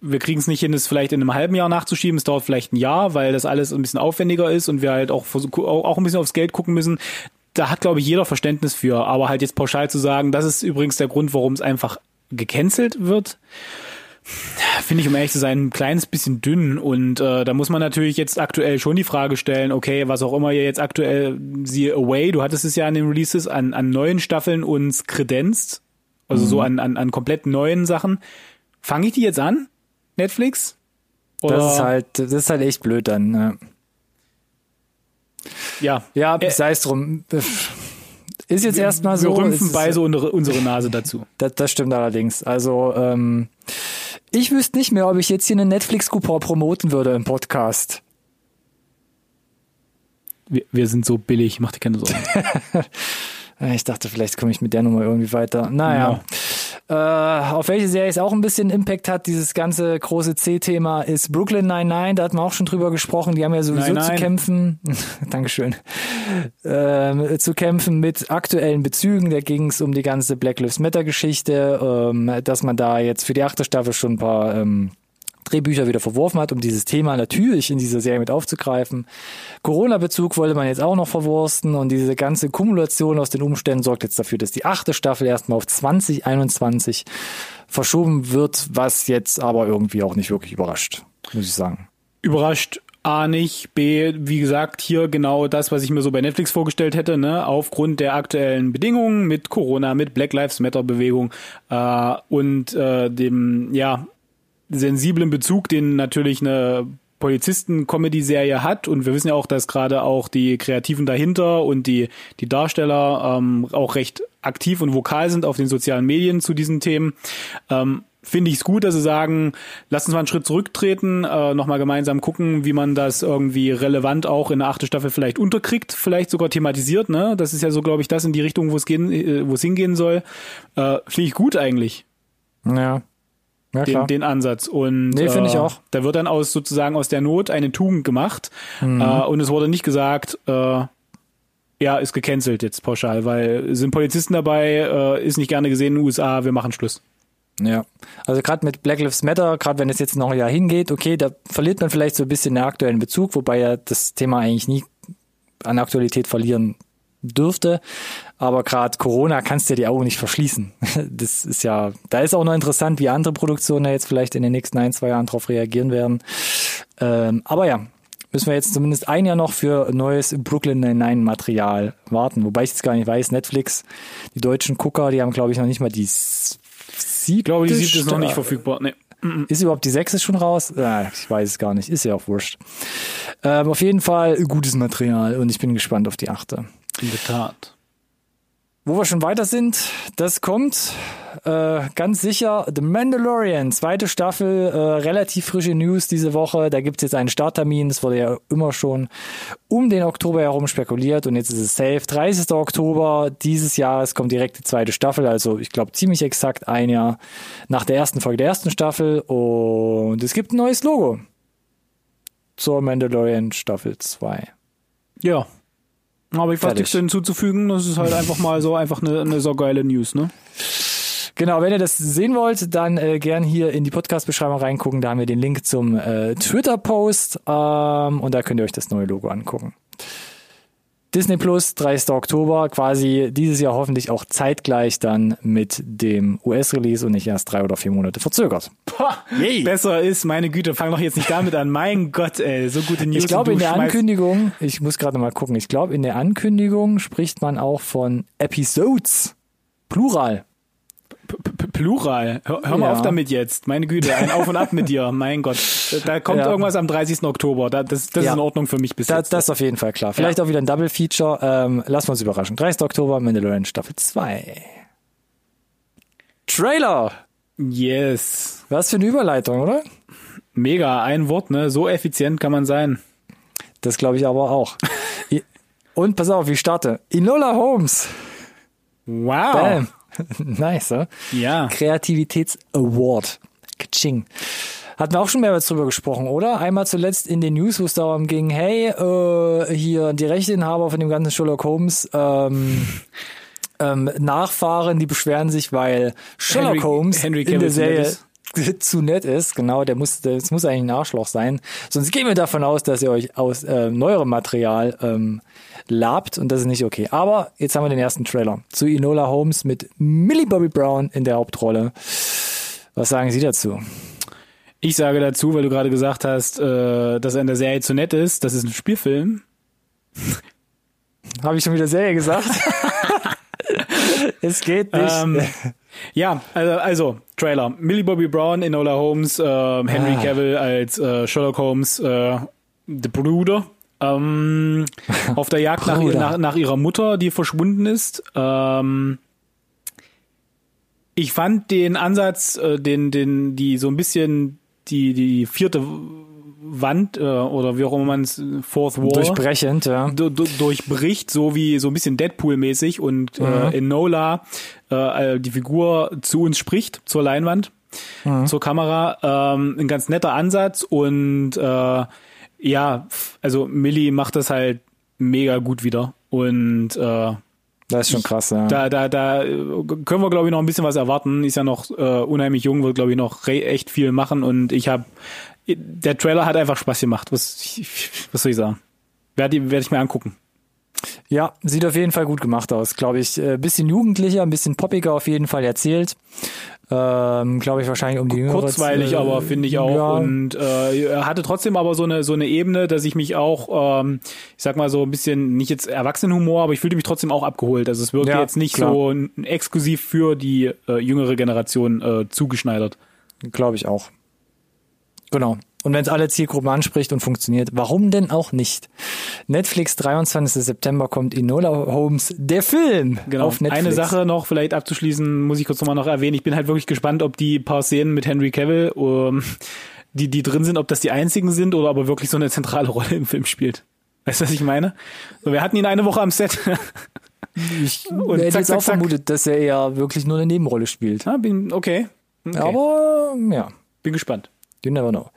wir kriegen es nicht hin, es vielleicht in einem halben Jahr nachzuschieben. Es dauert vielleicht ein Jahr, weil das alles ein bisschen aufwendiger ist und wir halt auch, auch ein bisschen aufs Geld gucken müssen. Da hat, glaube ich, jeder Verständnis für. Aber halt jetzt pauschal zu sagen, das ist übrigens der Grund, warum es einfach gecancelt wird finde ich, um ehrlich zu sein, ein kleines bisschen dünn. Und äh, da muss man natürlich jetzt aktuell schon die Frage stellen, okay, was auch immer ihr jetzt aktuell, siehe Away, du hattest es ja an den Releases, an, an neuen Staffeln uns kredenzt, also mhm. so an, an, an komplett neuen Sachen. Fange ich die jetzt an? Netflix? Oder? Das ist halt, das ist halt echt blöd dann. Ne? Ja. Ja, äh, sei es drum. Ist jetzt erstmal so. Wir rümpfen beide unsere, unsere Nase dazu. [laughs] Das, das stimmt allerdings. Also, ähm, ich wüsste nicht mehr, ob ich jetzt hier einen Netflix-Coupon promoten würde im Podcast. Wir, wir sind so billig, mach dir keine Sorgen. [laughs] ich dachte, vielleicht komme ich mit der Nummer irgendwie weiter. Naja. Ja. Äh, auf welche Serie es auch ein bisschen Impact hat, dieses ganze große C-Thema, ist Brooklyn 99. Da hatten wir auch schon drüber gesprochen. Die haben ja sowieso nein, nein. zu kämpfen. [laughs] Dankeschön. Äh, zu kämpfen mit aktuellen Bezügen. Da ging es um die ganze Black Lives Matter Geschichte, ähm, dass man da jetzt für die achte Staffel schon ein paar ähm, Drehbücher wieder verworfen hat, um dieses Thema natürlich in dieser Serie mit aufzugreifen. Corona-Bezug wollte man jetzt auch noch verwursten und diese ganze Kumulation aus den Umständen sorgt jetzt dafür, dass die achte Staffel erstmal auf 2021 verschoben wird, was jetzt aber irgendwie auch nicht wirklich überrascht, muss ich sagen. Überrascht A nicht, B, wie gesagt, hier genau das, was ich mir so bei Netflix vorgestellt hätte, ne, aufgrund der aktuellen Bedingungen mit Corona, mit Black Lives Matter Bewegung äh, und äh, dem, ja, sensiblen Bezug, den natürlich eine Polizisten-Comedy-Serie hat und wir wissen ja auch, dass gerade auch die Kreativen dahinter und die, die Darsteller ähm, auch recht aktiv und vokal sind auf den sozialen Medien zu diesen Themen. Ähm, Finde ich es gut, dass sie sagen, lass uns mal einen Schritt zurücktreten, äh, nochmal gemeinsam gucken, wie man das irgendwie relevant auch in der achten Staffel vielleicht unterkriegt, vielleicht sogar thematisiert. Ne? Das ist ja so, glaube ich, das in die Richtung, wo es gehen, äh, wo es hingehen soll. Äh, Finde ich gut eigentlich. Ja, ja, den, den Ansatz. Und nee, finde ich äh, auch. Da wird dann aus sozusagen aus der Not eine Tugend gemacht. Mhm. Äh, und es wurde nicht gesagt, äh, ja, ist gecancelt jetzt pauschal, weil sind Polizisten dabei, äh, ist nicht gerne gesehen in den USA, wir machen Schluss. Ja, also gerade mit Black Lives Matter, gerade wenn es jetzt noch ein Jahr hingeht, okay, da verliert man vielleicht so ein bisschen den aktuellen Bezug, wobei ja das Thema eigentlich nie an Aktualität verlieren dürfte. Aber gerade Corona kannst du ja die Augen nicht verschließen. [laughs] Das ist ja, da ist auch noch interessant, wie andere Produktionen da jetzt vielleicht in den nächsten ein, zwei Jahren darauf reagieren werden. Ähm, aber ja, müssen wir jetzt zumindest ein Jahr noch für neues Brooklyn Nine-Nine Material warten. Wobei ich jetzt gar nicht weiß, Netflix, die deutschen Gucker, die haben glaube ich noch nicht mal die siebte. Ich glaube, die siebte ist noch nicht verfügbar. Nee. Ist überhaupt die sechste schon raus? Ja, ich weiß es gar nicht. Ist ja auch wurscht. Ähm, auf jeden Fall gutes Material und ich bin gespannt auf die achte. In der Tat. Wo wir schon weiter sind, das kommt äh, ganz sicher The Mandalorian, zweite Staffel, äh, relativ frische News diese Woche. Da gibt's jetzt einen Starttermin, das wurde ja immer schon um den Oktober herum spekuliert und jetzt ist es safe. 30. Oktober dieses Jahres kommt direkt die zweite Staffel, also ich glaube ziemlich exakt ein Jahr nach der ersten Folge der ersten Staffel und es gibt ein neues Logo zur Mandalorian Staffel 2. Ja, aber ich weiß nichts hinzuzufügen. Das ist halt einfach mal so einfach eine, eine so geile News, ne? Genau, wenn ihr das sehen wollt, dann äh, gern hier in die Podcast-Beschreibung reingucken. Da haben wir den Link zum äh, Twitter-Post ähm, und da könnt ihr euch das neue Logo angucken. Disney Plus, 30. Oktober, quasi dieses Jahr hoffentlich auch zeitgleich dann mit dem US-Release und nicht erst drei oder vier Monate verzögert. Boah, besser ist, meine Güte, fang doch jetzt nicht damit an. Mein [laughs] Gott, ey, so gute News. Ich glaube, in der Ankündigung, ich muss gerade mal gucken, ich glaube, in der Ankündigung spricht man auch von Episodes. Plural. Plural. Hör, hör mal ja. auf damit jetzt. Meine Güte, ein Auf und Ab mit dir. Mein Gott. Da kommt ja. irgendwas am 30. Oktober. das das ja. ist in Ordnung für mich bis da, jetzt. Das ist auf jeden Fall klar. Vielleicht auch wieder ein Double Feature. Ähm, lassen wir uns überraschen. 30. Oktober, Mandalorian Staffel 2. Trailer. Yes. Was für eine Überleitung, oder? Mega. Ein Wort, ne? So effizient kann man sein. Das glaube ich aber auch. und pass auf, ich starte. Inola Holmes. Wow. Bam. [laughs] nice, oder? Ja. Kreativitäts-Award. Kaching. Hatten wir auch schon mehrmals drüber gesprochen, oder? Einmal zuletzt in den News, wo es darum ging, hey, äh, hier die Rechteinhaber von dem ganzen Sherlock Holmes ähm, [laughs] ähm, Nachfahren, die beschweren sich, weil Sherlock Henry, Holmes Henry in der Serie [laughs] zu nett ist, genau, der muss, das muss eigentlich ein Arschloch sein. Sonst gehen wir davon aus, dass ihr euch aus äh, neuerem Material ähm, labt und das ist nicht okay. Aber jetzt haben wir den ersten Trailer zu Enola Holmes mit Millie Bobby Brown in der Hauptrolle. Was sagen Sie dazu? Ich sage dazu, weil du gerade gesagt hast, äh, dass er in der Serie zu nett ist, das ist ein Spielfilm. Habe ich schon wieder Serie gesagt? [laughs] es geht nicht. Ähm, ja, also, also Trailer. Millie Bobby Brown, Enola Holmes, äh, Henry ah. Cavill als äh, Sherlock Holmes, äh, der Bruder. Ähm, [laughs] auf der Jagd nach, nach, nach, ihrer Mutter, die verschwunden ist. Ähm, ich fand den Ansatz, äh, den, den, die so ein bisschen die, die vierte Wand äh, oder wie auch immer man es Fourth Wall durchbrechend, ja. durchbricht, so wie so ein bisschen Deadpool-mäßig und äh, mhm. äh, Enola äh, die Figur zu uns spricht, zur Leinwand, mhm. zur Kamera. Ähm, ein ganz netter Ansatz und äh, ja, also Millie macht das halt mega gut wieder und äh, das ist schon krass, ja. Da, da, da können wir, glaube ich, noch ein bisschen was erwarten. Ist ja noch äh, unheimlich jung, wird, glaube ich, noch echt viel machen. Und ich habe der Trailer hat einfach Spaß gemacht. Was, [laughs] was soll ich sagen? Werde werd ich mir angucken. Ja, sieht auf jeden Fall gut gemacht aus, glaube ich. Äh, bisschen jugendlicher, ein bisschen poppiger auf jeden Fall erzählt. Ähm, glaube ich wahrscheinlich um die Jüngere. Kurzweilig, aber finde ich auch. Ja. Und äh, hatte trotzdem aber so eine so eine Ebene, dass ich mich auch, ähm, ich sag mal so ein bisschen nicht jetzt Erwachsenenhumor, aber ich fühlte mich trotzdem auch abgeholt. Also es wirkt ja, jetzt nicht klar. so exklusiv für die äh, jüngere Generation äh, zugeschneidert. Glaube ich auch. Genau. Und wenn es alle Zielgruppen anspricht und funktioniert, warum denn auch nicht? Netflix 23. September kommt Enola Holmes, der Film genau. auf Netflix. Eine Sache noch vielleicht abzuschließen, muss ich kurz nochmal noch erwähnen. Ich bin halt wirklich gespannt, ob die paar Szenen mit Henry Cavill, um, die, die drin sind, ob das die einzigen sind oder ob er wirklich so eine zentrale [laughs] Rolle im Film spielt. Weißt du, was ich meine? So, wir hatten ihn eine Woche am Set. [laughs] ich und hätte zack, jetzt auch zack. vermutet, dass er ja wirklich nur eine Nebenrolle spielt. Ja, bin, okay. okay. Aber ja. Bin gespannt. You never know.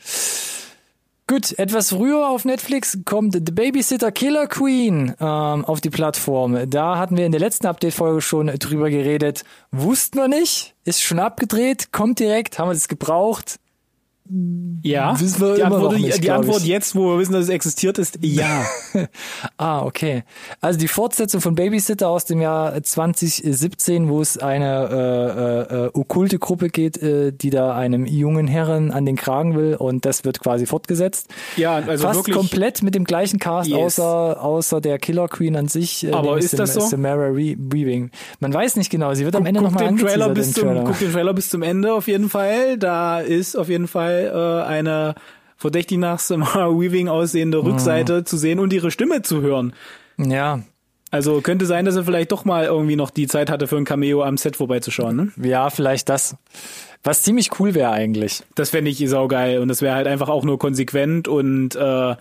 Gut, etwas früher auf Netflix kommt The Babysitter Killer Queen ähm, auf die Plattform. Da hatten wir in der letzten Update-Folge schon drüber geredet. Wussten wir nicht, ist schon abgedreht, kommt direkt, haben wir das gebraucht. Ja, Wissen wir die immer Antwort, noch nicht, die Antwort ich. jetzt, wo wir wissen, dass es existiert, ist [laughs] ja. Ah, okay. Also die Fortsetzung von Babysitter aus dem Jahr 2017, wo es eine äh, äh, äh, okkulte Gruppe geht, äh, die da einem jungen Herren an den Kragen will und das wird quasi fortgesetzt. Ja, also Fast wirklich. komplett mit dem gleichen Cast, Yes. außer, außer der Killer Queen an sich. äh, Aber ist das Sam- so? Samara Re Weaving. Man weiß nicht genau, sie wird am Ende nochmal Trailer angeteasert bis im zum, Trailer. guck den Trailer bis zum Ende auf jeden Fall. Da ist auf jeden Fall äh, eine verdächtig nach Samara Weaving aussehende Mhm. Rückseite zu sehen und ihre Stimme zu hören. Ja, Also könnte sein, dass er vielleicht doch mal irgendwie noch die Zeit hatte für ein Cameo am Set vorbeizuschauen. Ne? ja, vielleicht das. Was ziemlich cool wäre eigentlich. Das fände ich saugeil und das wäre halt einfach auch nur konsequent und äh,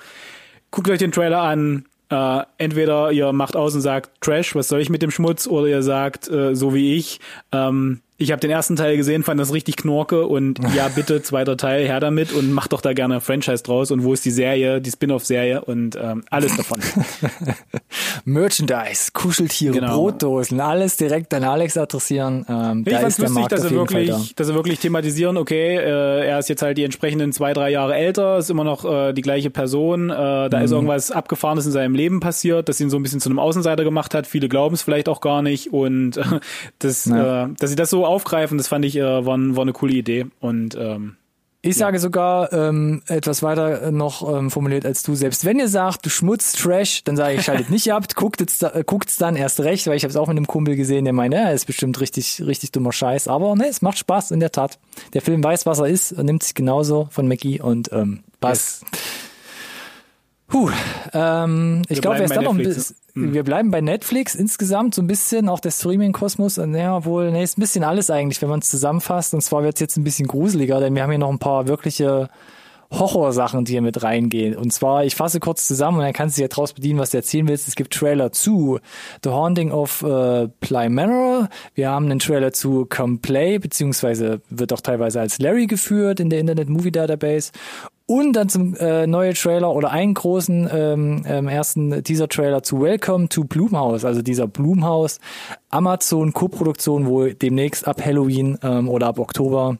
guckt euch den Trailer an. Äh, entweder ihr macht aus und sagt Trash, was soll ich mit dem Schmutz, oder ihr sagt äh, so wie ich. Ähm, ich habe den ersten Teil gesehen, fand das richtig knorke und [laughs] ja bitte zweiter Teil her damit und macht doch da gerne ein Franchise draus und wo ist die Serie, die Spin-off-Serie und ähm, alles davon. [laughs] Merchandise, Kuscheltiere, Genau. Brotdosen, alles direkt an Alex adressieren. Ähm, Ich da fand's lustig, Markt dass sie Fall da. wirklich, dass sie wirklich thematisieren, okay, äh, er ist jetzt halt die entsprechenden zwei, drei Jahre älter, ist immer noch äh, die gleiche Person, äh, da Mhm. ist irgendwas Abgefahrenes in seinem Leben passiert, das ihn so ein bisschen zu einem Außenseiter gemacht hat. Viele glauben es vielleicht auch gar nicht und äh, [laughs] das, Ja. äh, dass sie das so aufgreifen, das fand ich äh, war, war eine coole Idee und ähm, Ich sage sogar ähm, etwas weiter äh, noch ähm, formuliert als du. Selbst wenn ihr sagt, du Schmutz, Trash, dann sage ich, schaltet nicht ab, [laughs] guckt es äh, guckt's dann erst recht, weil ich habe es auch mit einem Kumpel gesehen, der meinte, ja, ist bestimmt richtig, richtig dummer Scheiß. Aber ne, es macht Spaß in der Tat. Der Film weiß, was er ist, und nimmt sich genauso von Mackie und ähm, passt. Puh, ähm, ich glaube, wir, bleiben bei dann noch ein Netflix, bisschen, wir bleiben bei Netflix insgesamt so ein bisschen, auch der Streaming-Kosmos, äh, naja, wohl, nee, ist ein bisschen alles eigentlich, wenn man es zusammenfasst. Und zwar wird es jetzt ein bisschen gruseliger, denn wir haben hier noch ein paar wirkliche Horrorsachen, die hier mit reingehen. Und zwar, ich fasse kurz zusammen und dann kannst du ja draus bedienen, was du erzählen willst. Es gibt Trailer zu The Haunting of äh, Ply Manor. Wir haben einen Trailer zu Come Play, beziehungsweise wird auch teilweise als Larry geführt in der Internet Movie Database. Und dann zum äh, neue Trailer oder einen großen ähm, ähm, ersten Teaser-Trailer zu Welcome to Blumhouse, also dieser Blumhouse Amazon Co-Produktion, wo demnächst ab Halloween ähm, oder ab Oktober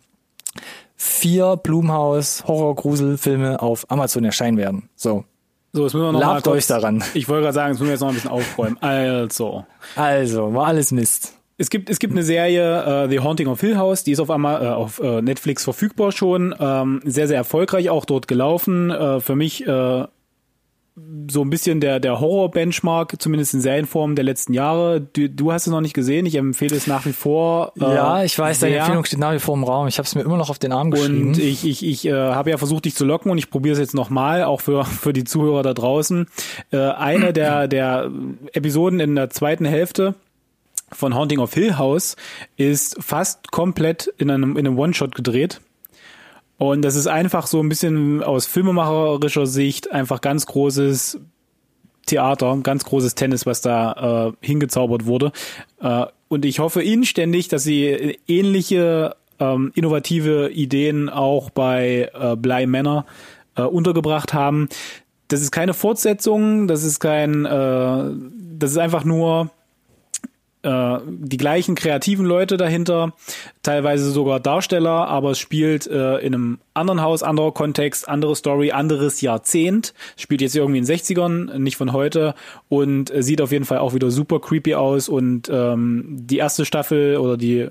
vier Blumhouse Horror-Grusel-Filme auf Amazon erscheinen werden. So, so, jetzt müssen wir noch mal labt kurz, euch daran. Ich wollte gerade sagen, jetzt müssen wir jetzt noch ein bisschen aufräumen. Also, Also, war alles Mist. Es gibt, es gibt eine Serie, äh, The Haunting of Hill House, die ist auf, Ama, äh, auf äh, Netflix verfügbar schon. Ähm, sehr, sehr erfolgreich auch dort gelaufen. Für mich so ein bisschen der, der Horror-Benchmark, zumindest in Serienform der letzten Jahre. Du, du hast es noch nicht gesehen, ich empfehle es nach wie vor. Äh, ja, ich weiß, deine sehr. Empfehlung steht nach wie vor im Raum. Ich habe es mir immer noch auf den Arm geschrieben. Und ich, ich, ich äh, habe ja versucht, dich zu locken und ich probiere es jetzt nochmal, auch für, für die Zuhörer da draußen. Äh, eine der, der Episoden in der zweiten Hälfte von Haunting of Hill House ist fast komplett in einem, in einem One-Shot gedreht. Und das ist einfach so ein bisschen aus filmemacherischer Sicht einfach ganz großes Theater, ganz großes Tennis, was da äh, hingezaubert wurde. Äh, und ich hoffe inständig, dass sie ähnliche ähm, innovative Ideen auch bei äh, Bly Manor äh, untergebracht haben. Das ist keine Fortsetzung, das ist kein, äh, das ist einfach nur äh, die gleichen kreativen Leute dahinter, teilweise sogar Darsteller, aber es spielt äh, in einem anderen Haus, anderer Kontext, andere Story, anderes Jahrzehnt. Spielt jetzt irgendwie in den 60ern, nicht von heute und äh, sieht auf jeden Fall auch wieder super creepy aus und ähm, die erste Staffel oder die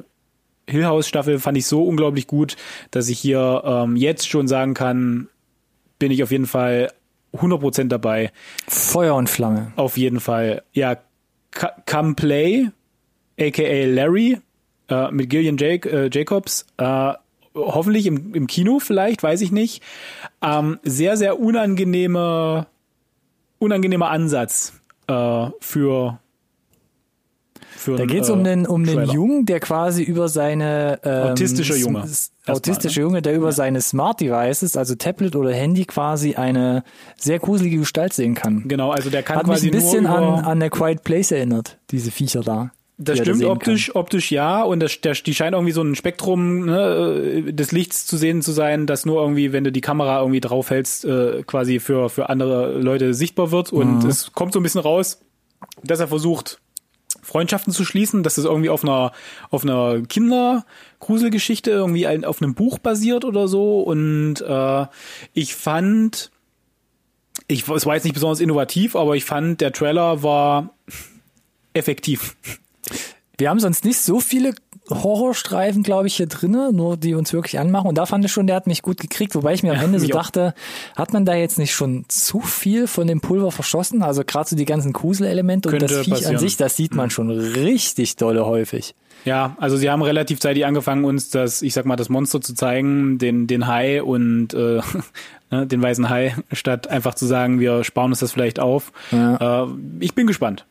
Hill House Staffel fand ich so unglaublich gut, dass ich hier ähm, jetzt schon sagen kann, bin ich auf jeden Fall 100% dabei. Feuer und Flamme. Auf jeden Fall. Ja, Come Play, aka Larry, äh, mit Gillian Jake, äh, Jacobs. Äh, hoffentlich im, im Kino vielleicht, weiß ich nicht. Ähm, sehr, sehr unangenehme, unangenehmer Ansatz äh, für Da einen, geht's äh, um den um den. Jungen, der quasi über seine ähm, Autistischer s- Junge. autistische ne? Junge, der über seine Smart Devices, also Tablet oder Handy quasi eine sehr gruselige Gestalt sehen kann. Genau, also der kann Hat mich quasi ein bisschen an an der Quiet Place erinnert, diese Viecher da. Das da stimmt optisch, optisch ja. Und das, der, die scheint irgendwie so ein Spektrum ne, äh, des Lichts zu sehen zu sein, das nur irgendwie, wenn du die Kamera irgendwie draufhältst, äh, quasi für, für andere Leute sichtbar wird. Und Mhm. es kommt so ein bisschen raus, dass er versucht, Freundschaften zu schließen, dass es irgendwie auf einer auf einer Kindergruselgeschichte irgendwie ein, auf einem Buch basiert oder so und äh, ich fand ich es war jetzt nicht besonders innovativ, aber ich fand der Trailer war effektiv. Wir haben sonst nicht so viele Horrorstreifen, glaube ich, hier drinne, nur die uns wirklich anmachen. Und da fand ich schon, der hat mich gut gekriegt, wobei ich mir am Ende so dachte, hat man da jetzt nicht schon zu viel von dem Pulver verschossen? Also gerade so die ganzen Gruselelemente und das Viech passieren. an sich, das sieht man schon richtig dolle häufig. Ja, also sie haben relativ zeitig angefangen, uns das, ich sag mal, das Monster zu zeigen, den, den Hai und äh, [laughs] ne, den weißen Hai, statt einfach zu sagen, wir sparen uns das vielleicht auf. Ja. Äh, ich bin gespannt.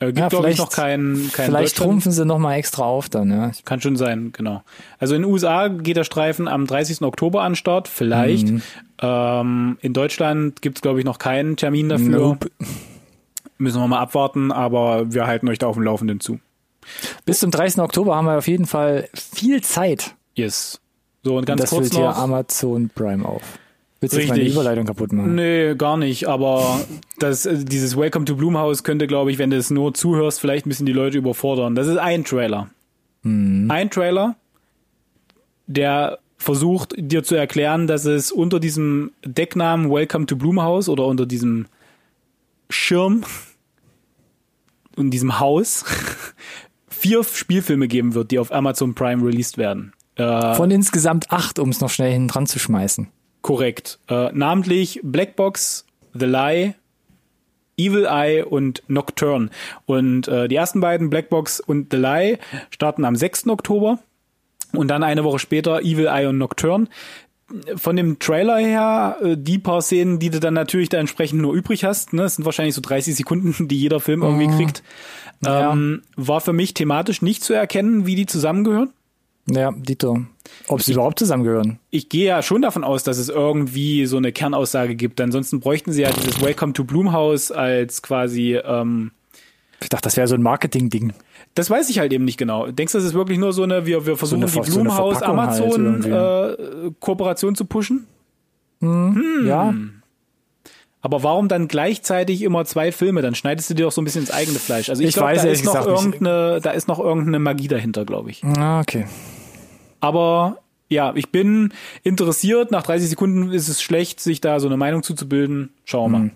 Äh, gibt, Ja, glaube ich, vielleicht- noch kein, kein Vielleicht trumpfen sie nochmal extra auf dann, ja. Kann schon sein, genau. Also in den USA geht der Streifen am 30. Oktober an Start, vielleicht. Mhm. Ähm, in Deutschland gibt's glaube ich, noch keinen Termin dafür. Nope. Müssen wir mal abwarten, aber wir halten euch da auf dem Laufenden zu. Bis zum 30. Oktober haben wir auf jeden Fall viel Zeit. Yes. So, und ganz das kurz hier noch. Amazon Prime auf. Willst du meine Überleitung kaputt machen? Nee, gar nicht, aber das, äh, dieses Welcome to Blumhouse könnte, glaube ich, wenn du es nur zuhörst, vielleicht ein bisschen die Leute überfordern. Das ist ein Trailer. Mhm. Ein Trailer, der versucht, dir zu erklären, dass es unter diesem Decknamen Welcome to Blumhouse oder unter diesem Schirm [laughs] in diesem Haus [laughs] vier Spielfilme geben wird, die auf Amazon Prime released werden. Äh, Von insgesamt acht, um es noch schnell hinten dran zu schmeißen. Korrekt. Äh, namentlich Blackbox, The Lie, Evil Eye und Nocturne. Und äh, die ersten beiden, Blackbox und The Lie, starten am 6. Oktober. Und dann eine Woche später Evil Eye und Nocturne. Von dem Trailer her, äh, die paar Szenen, die du dann natürlich da entsprechend nur übrig hast, ne, das sind wahrscheinlich so 30 Sekunden, [laughs] die jeder Film irgendwie kriegt, Ja. ähm, war für mich thematisch nicht zu erkennen, wie die zusammengehören. Ja, Dito. Ob sie überhaupt zusammengehören. ich gehe ja schon davon aus, dass es irgendwie so eine Kernaussage gibt. Ansonsten bräuchten sie ja dieses Welcome to Blumhouse als quasi, ähm, Ich dachte, das wäre so ein Marketing-Ding. das weiß ich halt eben nicht genau. Denkst du, das ist wirklich nur so eine, wir, wir versuchen die so eine Blumhouse Verpackung halt äh, Kooperation zu pushen? Ja, Aber warum dann gleichzeitig immer zwei Filme? Dann schneidest du dir doch so ein bisschen ins eigene Fleisch. Also ich, Ich glaube, weiß da ehrlich ist noch gesagt nicht. irgendeine, da ist noch irgendeine Magie dahinter, glaube ich. Ah, okay. Aber ja, ich bin interessiert. Nach 30 Sekunden ist es schlecht, sich da so eine Meinung zuzubilden. Schauen wir mal.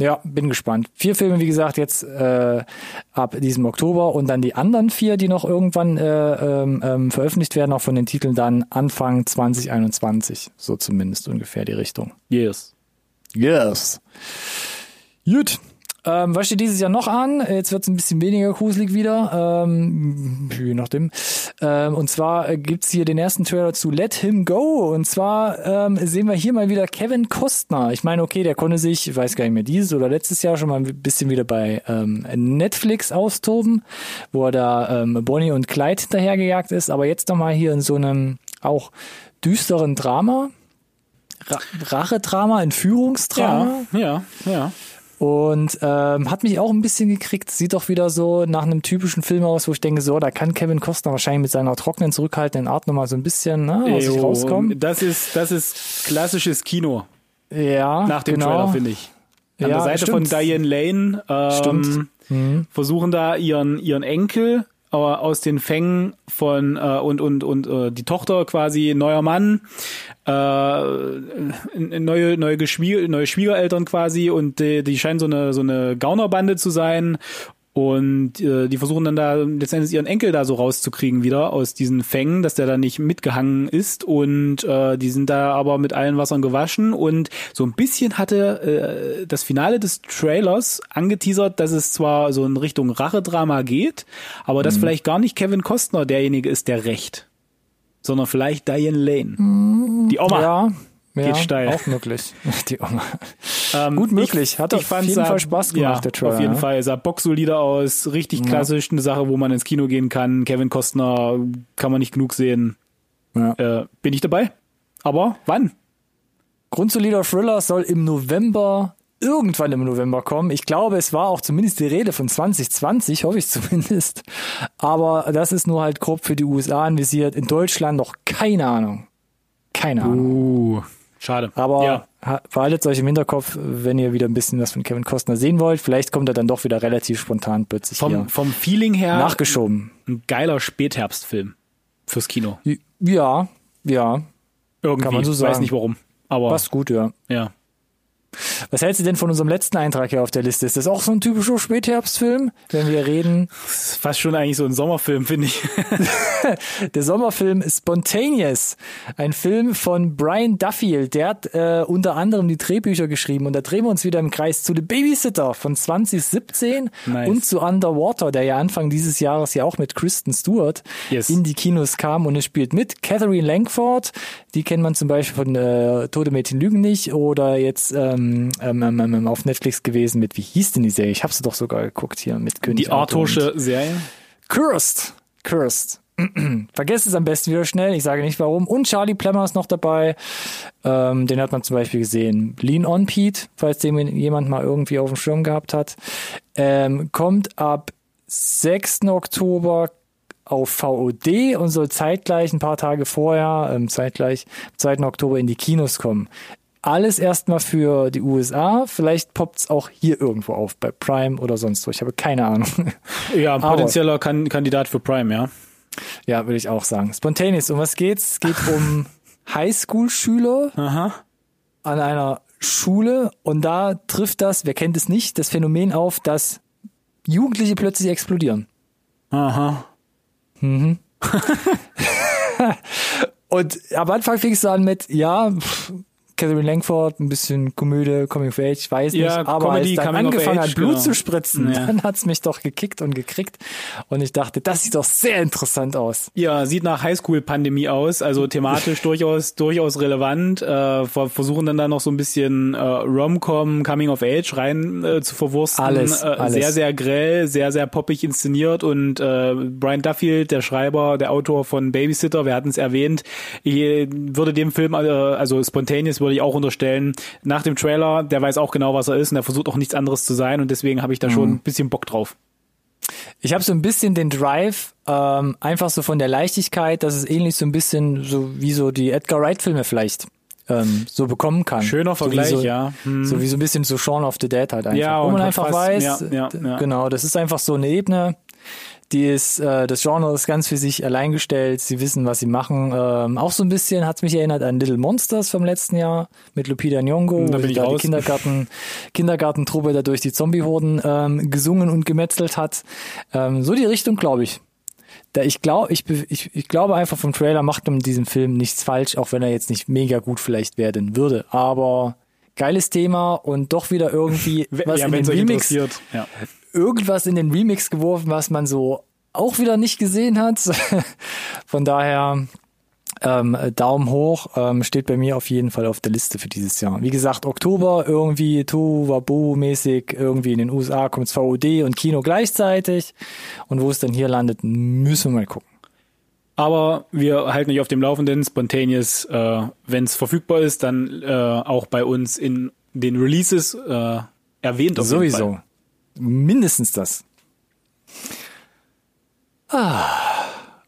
Ja, bin gespannt. Vier Filme, wie gesagt, jetzt äh, ab diesem Oktober und dann die anderen vier, die noch irgendwann äh, ähm, ähm, veröffentlicht werden, auch von den Titeln dann Anfang 2021. So zumindest ungefähr die Richtung. Yes. Yes. Gut. Ähm, was steht dieses Jahr noch an? Jetzt wird es ein bisschen weniger gruselig wieder. Ähm, je nachdem. Ähm, und zwar gibt's hier den ersten Trailer zu Let Him Go. Und zwar ähm, sehen wir hier mal wieder Kevin Costner. Ich meine, okay, der konnte sich, ich weiß gar nicht mehr, dieses oder letztes Jahr schon mal ein bisschen wieder bei ähm, Netflix austoben, wo er da ähm, Bonnie und Clyde hinterhergejagt ist. Aber jetzt nochmal hier in so einem auch düsteren Drama. Ra Rache-Drama, Entführungsdrama. Ja, ja, ja. Und ähm, hat mich auch ein bisschen gekriegt. Sieht doch wieder so nach einem typischen Film aus, wo ich denke, so, da kann Kevin Costner wahrscheinlich mit seiner trockenen, zurückhaltenden Art nochmal so ein bisschen ne, aus sich rauskommen. Das ist, das ist klassisches Kino Ja, nach dem genau. Trailer, finde ich. An Ja, der Seite stimmt. von Diane Lane ähm, Stimmt. Mhm. versuchen da ihren, ihren Enkel aus den Fängen von äh, und und und äh, die Tochter quasi neuer Mann äh, neue neue, Geschwier neue Schwiegereltern quasi und die, die scheinen so eine so eine Gaunerbande zu sein und äh, die versuchen dann da letztendlich ihren Enkel da so rauszukriegen wieder aus diesen Fängen, dass der da nicht mitgehangen ist. Und äh, die sind da aber mit allen Wassern gewaschen. Und so ein bisschen hatte äh, das Finale des Trailers angeteasert, dass es zwar so in Richtung Rachedrama geht, aber dass vielleicht gar nicht Kevin Costner derjenige ist, der rächt, sondern vielleicht Diane Lane, die Oma. Ja, ja, Geht steil. Auch möglich. [laughs] Die Oma. Ähm, Gut möglich. Hat auf fand's jeden sah- Fall Spaß gemacht, ja, der Trailer. Auf jeden ja. Fall. Sah boxsolide aus. Richtig klassisch. Eine Sache, wo man ins Kino gehen kann. Kevin Costner kann man nicht genug sehen. Äh, bin ich dabei? Aber wann? Grundsolider Thriller soll im November irgendwann im November kommen. Ich glaube, es war auch zumindest die Rede von 2020, hoffe ich [laughs] zumindest. Aber das ist nur halt grob für die USA anvisiert. In Deutschland noch keine Ahnung. Keine Ahnung. Uh, schade. Aber ja. ha- behaltet euch im Hinterkopf, wenn ihr wieder ein bisschen was von Kevin Costner sehen wollt. Vielleicht kommt er dann doch wieder relativ spontan plötzlich hier vom, vom Feeling her nachgeschoben. ein geiler Spätherbstfilm fürs Kino. Ja, ja. Irgendwie. Kann man so Ich weiß sagen. nicht warum. Aber Was gut, ja. ja. Was hältst du denn von unserem letzten Eintrag hier auf der Liste? Ist das auch so ein typischer Spätherbstfilm, wenn wir reden? Das ist fast schon eigentlich so ein Sommerfilm, finde ich. [laughs] Der Sommerfilm Spontaneous, ein Film von Brian Duffield. Der hat äh, unter anderem die Drehbücher geschrieben und da drehen wir uns wieder im Kreis zu The Babysitter von 2017 Nice. und zu Underwater, der ja Anfang dieses Jahres ja auch mit Kristen Stewart Yes. in die Kinos kam und es spielt mit Catherine Langford. Die kennt man zum Beispiel von äh, Tote Mädchen lügen nicht oder jetzt ähm, ähm, ähm, ähm, auf Netflix gewesen mit, wie hieß denn die Serie? Ich habe sie doch sogar geguckt hier mit König Die Arthursche Serie. Cursed. Cursed. [clears throat] Vergesst es am besten wieder schnell. Ich sage nicht warum. Und Charlie Plemmer ist noch dabei. Ähm, den hat man zum Beispiel gesehen. Lean on Pete, falls den jemand mal irgendwie auf dem Schirm gehabt hat. Ähm, kommt ab 6. Oktober auf VOD und soll zeitgleich ein paar Tage vorher, ähm, zeitgleich am 2. Oktober in die Kinos kommen. Alles erstmal für die USA. Vielleicht poppt's auch hier irgendwo auf, bei Prime oder sonst wo. Ich habe keine Ahnung. Ja, ein potenzieller kan Kandidat für Prime, ja. Ja, würde ich auch sagen. Spontaneous, um was geht's? Es geht um [laughs] Highschool-Schüler an einer Schule und da trifft das, wer kennt es nicht, das Phänomen auf, dass Jugendliche plötzlich explodieren. Aha. [laughs] [laughs] Und am Anfang fing es so an mit, ja, Catherine Langford, ein bisschen Komödie, Coming of Age, weiß nicht, Ja, aber Comedy, als dann angefangen Age, hat, Blut genau. zu spritzen, Ja. dann hat's mich doch gekickt und gekriegt und ich dachte, das sieht doch sehr interessant aus. Ja, sieht nach Highschool-Pandemie aus, also thematisch [laughs] durchaus durchaus relevant. Äh, ver- versuchen dann da noch so ein bisschen äh, Rom-Com, Coming of Age rein äh, zu verwursten. Alles, äh, alles. Sehr, sehr grell, sehr, sehr poppig inszeniert und äh, Brian Duffield, der Schreiber, der Autor von Babysitter, wir hatten es erwähnt, ich würde dem Film, äh, also Spontaneous würde ich auch unterstellen, nach dem Trailer, der weiß auch genau, was er ist und er versucht auch nichts anderes zu sein und deswegen habe ich da Mhm. schon ein bisschen Bock drauf. Ich habe so ein bisschen den Drive, ähm, einfach so von der Leichtigkeit, dass es ähnlich so ein bisschen so wie so die Edgar Wright-Filme vielleicht ähm, so bekommen kann. Schöner Vergleich, so so, ja. Hm. So wie so ein bisschen so Shaun of the Dead halt einfach. Ja, Wo man einfach weiß, ja, ja, ja. genau, das ist einfach so eine Ebene, die ist, äh, das Genre ist ganz für sich allein gestellt, sie wissen, was sie machen. Ähm, auch so ein bisschen hat's mich erinnert an Little Monsters vom letzten Jahr mit Lupita Nyong'o, Da wo sie da die raus. Kindergarten, Kindergartentruppe da durch die Zombiehorden ähm, gesungen und gemetzelt hat. Ähm, so die Richtung, glaube ich. Da ich glaube, ich, ich, ich glaube einfach vom Trailer macht man diesem Film nichts falsch, auch wenn er jetzt nicht mega gut vielleicht werden würde. Aber geiles Thema und doch wieder irgendwie [laughs] was ja, in den Remix. Ja. irgendwas in den Remix geworfen, was man so auch wieder nicht gesehen hat. [laughs] Von daher ähm, Daumen hoch, ähm, steht bei mir auf jeden Fall auf der Liste für dieses Jahr. Wie gesagt, Oktober irgendwie Tohuwabohu-mäßig, irgendwie in den USA kommt VOD und Kino gleichzeitig. Und wo es dann hier landet, müssen wir mal gucken. Aber wir halten euch auf dem Laufenden. Spontaneous, äh, wenn es verfügbar ist, dann äh, auch bei uns in den Releases äh, erwähnt. Auf jeden Fall. Sowieso. Mindestens das. Ah.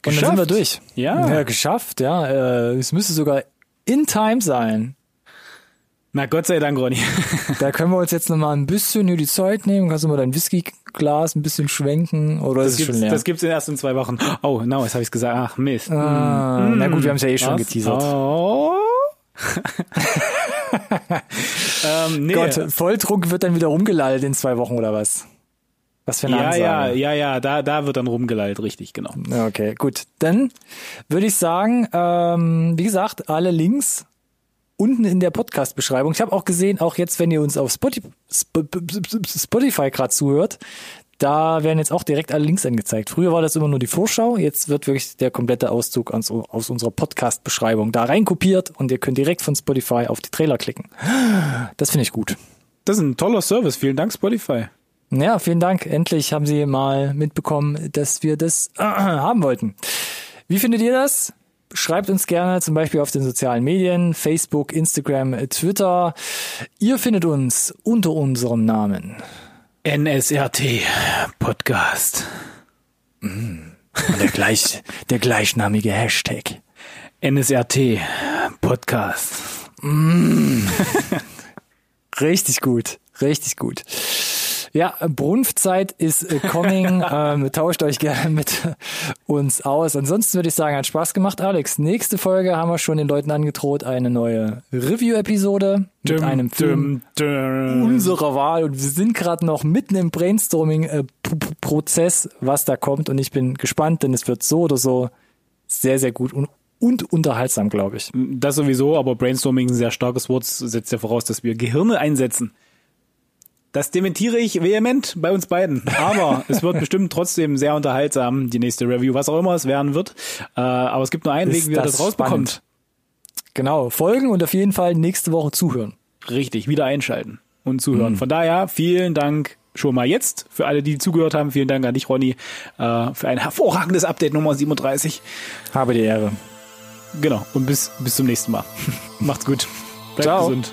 Und dann sind wir durch. Ja. Ja, geschafft, ja. Äh, es müsste sogar in time sein. Na Gott sei Dank, Ronny. [laughs] Da können wir uns jetzt nochmal ein bisschen hier die Zeit nehmen. Kannst du mal dein Whiskyglas ein bisschen schwenken? Oder Das ist es schon gibt's, leer? das gibt's in den ersten zwei Wochen. Oh, no, jetzt habe ich's gesagt. Ach, Mist. ah, na gut, wir haben es ja eh schon Was? geteasert. Oh. [laughs] ähm, nee. Gott, Volltrunk wird dann wieder rumgelallt in zwei Wochen oder was? Was für eine ja, Ansage. ja, ja, ja, da, da wird dann rumgeleitet, richtig, genau. Okay, gut. Dann würde ich sagen, ähm, wie gesagt, alle Links unten in der Podcast-Beschreibung. Ich habe auch gesehen, auch jetzt, wenn ihr uns auf Spotify, Spotify gerade zuhört, da werden jetzt auch direkt alle Links angezeigt. Früher war das immer nur die Vorschau, jetzt wird wirklich der komplette Auszug aus, aus unserer Podcast-Beschreibung da reinkopiert und ihr könnt direkt von Spotify auf die Trailer klicken. Das finde ich gut. Das ist ein toller Service. Vielen Dank, Spotify. Ja, vielen Dank. Endlich haben Sie mal mitbekommen, dass wir das [clears throat] haben wollten. Wie findet ihr das? Schreibt uns gerne zum Beispiel auf den sozialen Medien, Facebook, Instagram, Twitter. Ihr findet uns unter unserem Namen. NSRT Podcast. Und der, gleich, der gleichnamige Hashtag. NSRT Podcast. [laughs] Richtig gut, richtig gut. Ja, Brunftzeit ist äh, coming. [laughs] ähm, tauscht euch gerne mit uns aus. Ansonsten würde ich sagen, hat Spaß gemacht, Alex. Nächste Folge haben wir schon den Leuten angedroht, eine neue Review-Episode mit Dum, einem Film dum, dum. unserer Wahl. Und wir sind gerade noch mitten im Brainstorming-Prozess, was da kommt. Und ich bin gespannt, denn es wird so oder so sehr, sehr gut und, und unterhaltsam, glaube ich. Das sowieso, aber Brainstorming ist ein sehr starkes Wort, setzt ja voraus, dass wir Gehirne einsetzen. Das dementiere ich vehement bei uns beiden. Aber es wird [laughs] bestimmt trotzdem sehr unterhaltsam, die nächste Review, was auch immer es werden wird. Äh, aber es gibt nur einen Ist Weg, wie ihr das das rausbekommt. spannend. Genau, folgen und auf jeden Fall nächste Woche zuhören. Richtig, wieder einschalten und zuhören. Von daher, vielen Dank schon mal jetzt für alle, die zugehört haben. Vielen Dank an dich, Ronny, äh, für ein hervorragendes Update Nummer 37. Habe die Ehre. Genau, und bis, bis zum nächsten Mal. [laughs] Macht's gut. Bleibt Ciao. gesund.